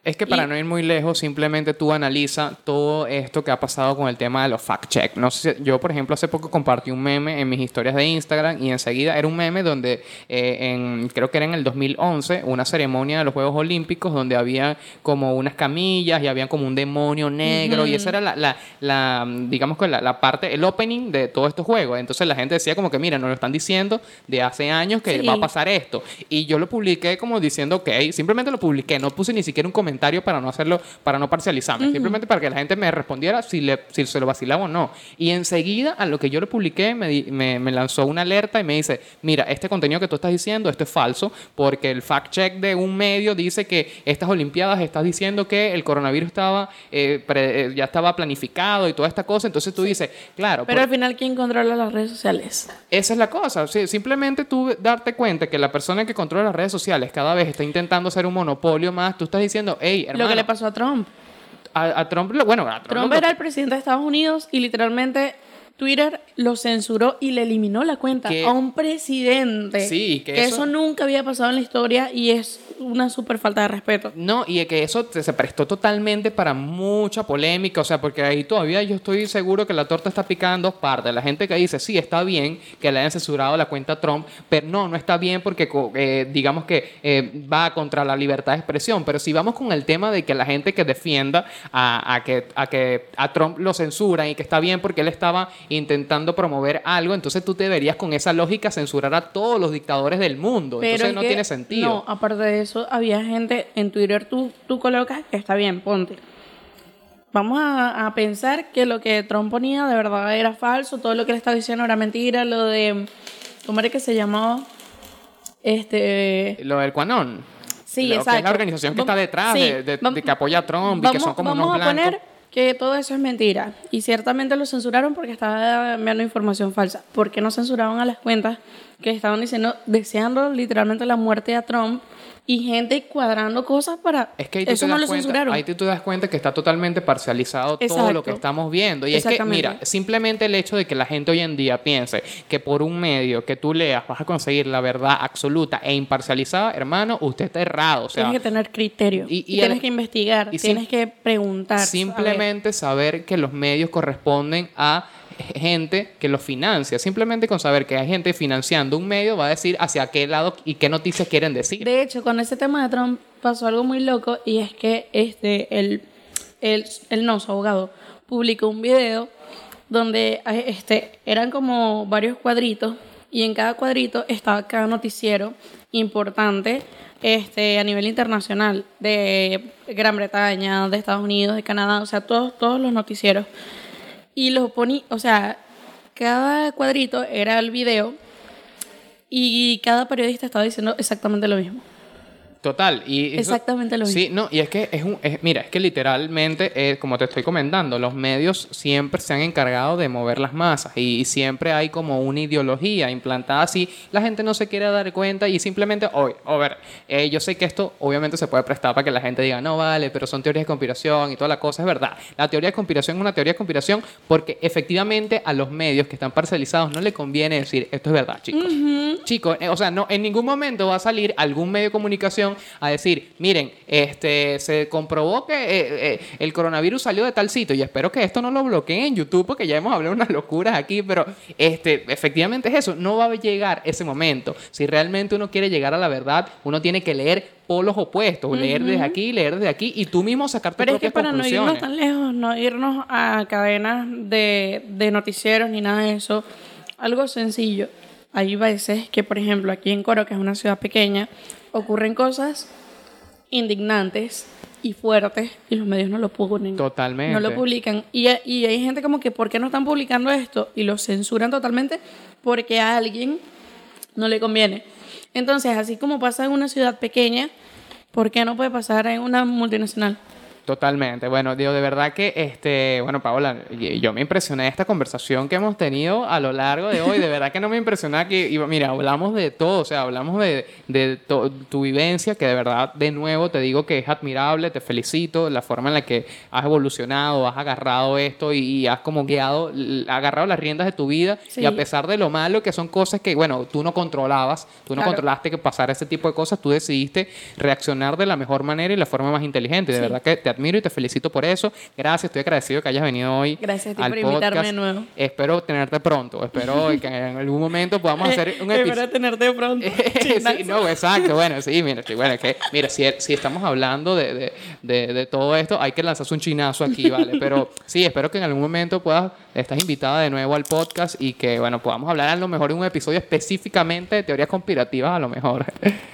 Es que para Y- no ir muy lejos, simplemente tú analiza todo esto que ha pasado con el tema de los fact-check. No sé, si- yo, por ejemplo, hace poco compartí un meme en mis historias de Instagram y enseguida era un meme donde, eh, en, creo que era en el 2011, una ceremonia de los Juegos Olímpicos donde había como unas camillas y había como un demonio negro y esa era la, la- la, digamos que la, la parte, el opening de todos estos juegos. Entonces la gente decía como que, mira, nos lo están diciendo de hace años que Sí. va a pasar esto. Y yo lo publiqué como diciendo, ok, simplemente lo publiqué, no puse ni siquiera un comentario comentario para no hacerlo, para no parcializarme, simplemente para que la gente me respondiera si, le, si se lo vacilaba o no. Y enseguida, a lo que yo le publiqué, me, di- me, me lanzó una alerta y me dice, mira, este contenido que tú estás diciendo, esto es falso, porque el fact-check de un medio dice que estas Olimpiadas estás diciendo que el coronavirus estaba, eh, pre- eh, ya estaba planificado y toda esta cosa, entonces tú dices, claro, Pero por- al final, ¿quién controla las redes sociales? esa es la cosa. sí, simplemente tú darte cuenta que la persona que controla las redes sociales cada vez está intentando hacer un monopolio más. Tú estás diciendo, hey, hermano, Lo que le pasó a Trump. a, a Trump, bueno, a Trump, Trump era el presidente de Estados Unidos y literalmente Twitter lo censuró y le eliminó la cuenta Que- a un presidente. Sí, que que eso- eso... nunca había pasado en la historia y es una súper falta de respeto. No, y que eso se prestó totalmente para mucha polémica, o sea, porque ahí todavía yo estoy seguro que la torta está picada en dos partes. La gente que dice, sí, está bien que le hayan censurado la cuenta a Trump, pero no, no está bien porque eh, digamos que eh, va contra la libertad de expresión. Pero si vamos con el tema de que la gente que defienda a, a que, a que a Trump lo censuran y que está bien porque él estaba intentando promover algo, entonces tú deberías con esa lógica censurar a todos los dictadores del mundo. entonces es no que- tiene sentido. No, aparte de eso, había gente en Twitter, tú, tú colocas, está bien, ponte. Vamos a, a pensar que lo que Trump ponía de verdad era falso, todo lo que él estaba diciendo era mentira, lo de, ¿cómo era que se llamaba? Este... Lo del Quanon. Sí, Lo que es exacto. la organización que está detrás sí, de, de- vam- de que apoya a Trump y que son como vamos unos a blancos. poner que todo eso es mentira. Y ciertamente lo censuraron porque estaba enviando información falsa. ¿Por qué no censuraban a las cuentas que estaban diciendo, deseando literalmente la muerte a Trump y gente cuadrando cosas para... Es que ahí tú, eso te no das lo cuenta, censuraron. ahí tú te das cuenta que está totalmente parcializado todo lo que estamos viendo. Y es que, mira, simplemente el hecho de que la gente hoy en día piense que por un medio que tú leas vas a conseguir la verdad absoluta e imparcializada, hermano, usted está errado. O sea, tienes que tener criterio. y- Y, y tienes que investigar. y tienes que preguntar. Simplemente saber que los medios corresponden a gente que los financia. Simplemente con saber que hay gente financiando un medio va a decir hacia qué lado y qué noticias quieren decir. De hecho, con ese tema de Trump pasó algo muy loco y es que este, el, el, el no, su abogado, publicó un video donde este, eran como varios cuadritos y en cada cuadrito estaba cada noticiero importante este, a nivel internacional de Gran Bretaña, de Estados Unidos, de Canadá, o sea, todos, todos los noticieros. Y los poní, o sea, cada cuadrito era el video y cada periodista estaba diciendo exactamente lo mismo. Total. Y eso- Exactamente lo Sí, no, y es que es un. es- mira, es que literalmente, eh, como te estoy comentando, los medios siempre se han encargado de mover las masas y, siempre hay como una ideología implantada así. La gente no se quiere dar cuenta y simplemente, oye, a ver, eh, yo sé que esto obviamente se puede prestar para que la gente diga, no vale, pero son teorías de conspiración y toda la cosa. Es verdad. La teoría de conspiración es una teoría de conspiración porque efectivamente a los medios que están parcializados no le conviene decir, esto es verdad, chicos. Chicos, eh, o sea, no, en ningún momento va a salir algún medio de comunicación a decir, miren, este, se comprobó que eh, eh, el coronavirus salió de tal sitio y espero que esto no lo bloqueen en YouTube porque ya hemos hablado unas locuras aquí, pero este, efectivamente es eso, no va a llegar ese momento. Si realmente uno quiere llegar a la verdad, uno tiene que leer polos opuestos, leer desde aquí, leer desde aquí y tú mismo sacar tus Pero es que propias para no irnos tan lejos, no irnos a cadenas de, de noticieros ni nada de eso, algo sencillo. Hay veces que, por ejemplo, aquí en Coro, que es una ciudad pequeña, ocurren cosas indignantes y fuertes y los medios no lo publican. Totalmente. No lo publican. Y, y hay gente como que, ¿por qué no están publicando esto? Y lo censuran totalmente porque a alguien no le conviene. Entonces, así como pasa en una ciudad pequeña, ¿por qué no puede pasar en una multinacional? Totalmente. Bueno, digo, de verdad que, este, bueno, Paola, yo me impresioné de esta conversación que hemos tenido a lo largo de hoy. De verdad que no me impresiona que, y, mira, hablamos de todo, o sea, hablamos de, de to- tu vivencia, que de verdad, de nuevo, te digo que es admirable, te felicito, la forma en la que has evolucionado, has agarrado esto y, y has como guiado, agarrado las riendas de tu vida Sí. y a pesar de lo malo que son cosas que, bueno, tú no controlabas, tú no Claro. controlaste que pasara ese tipo de cosas, tú decidiste reaccionar de la mejor manera y la forma más inteligente. De Sí. verdad que te admiro y te felicito por eso. Gracias, estoy agradecido que hayas venido hoy. Gracias a ti al por invitarme podcast. de nuevo. Espero tenerte pronto. Espero <laughs> que en algún momento podamos hacer un <laughs> episodio. Espero tenerte pronto. <laughs> sí, no, exacto. Bueno, sí, mira, sí, bueno, que, mira, si, si estamos hablando de, de, de, de todo esto, hay que lanzarse un chinazo aquí, ¿vale? Pero sí, espero que en algún momento puedas, estás invitada de nuevo al podcast y que, bueno, podamos hablar a lo mejor en un episodio específicamente de teorías conspirativas, a lo mejor.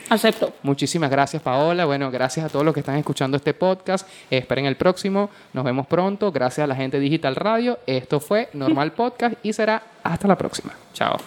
Acepto. Muchísimas gracias, Paola. Bueno, gracias a todos los que están escuchando este podcast. Esperen el próximo. Nos vemos pronto. Gracias a la gente Digital Radio. Esto fue Normal Podcast y será hasta la próxima. Chao.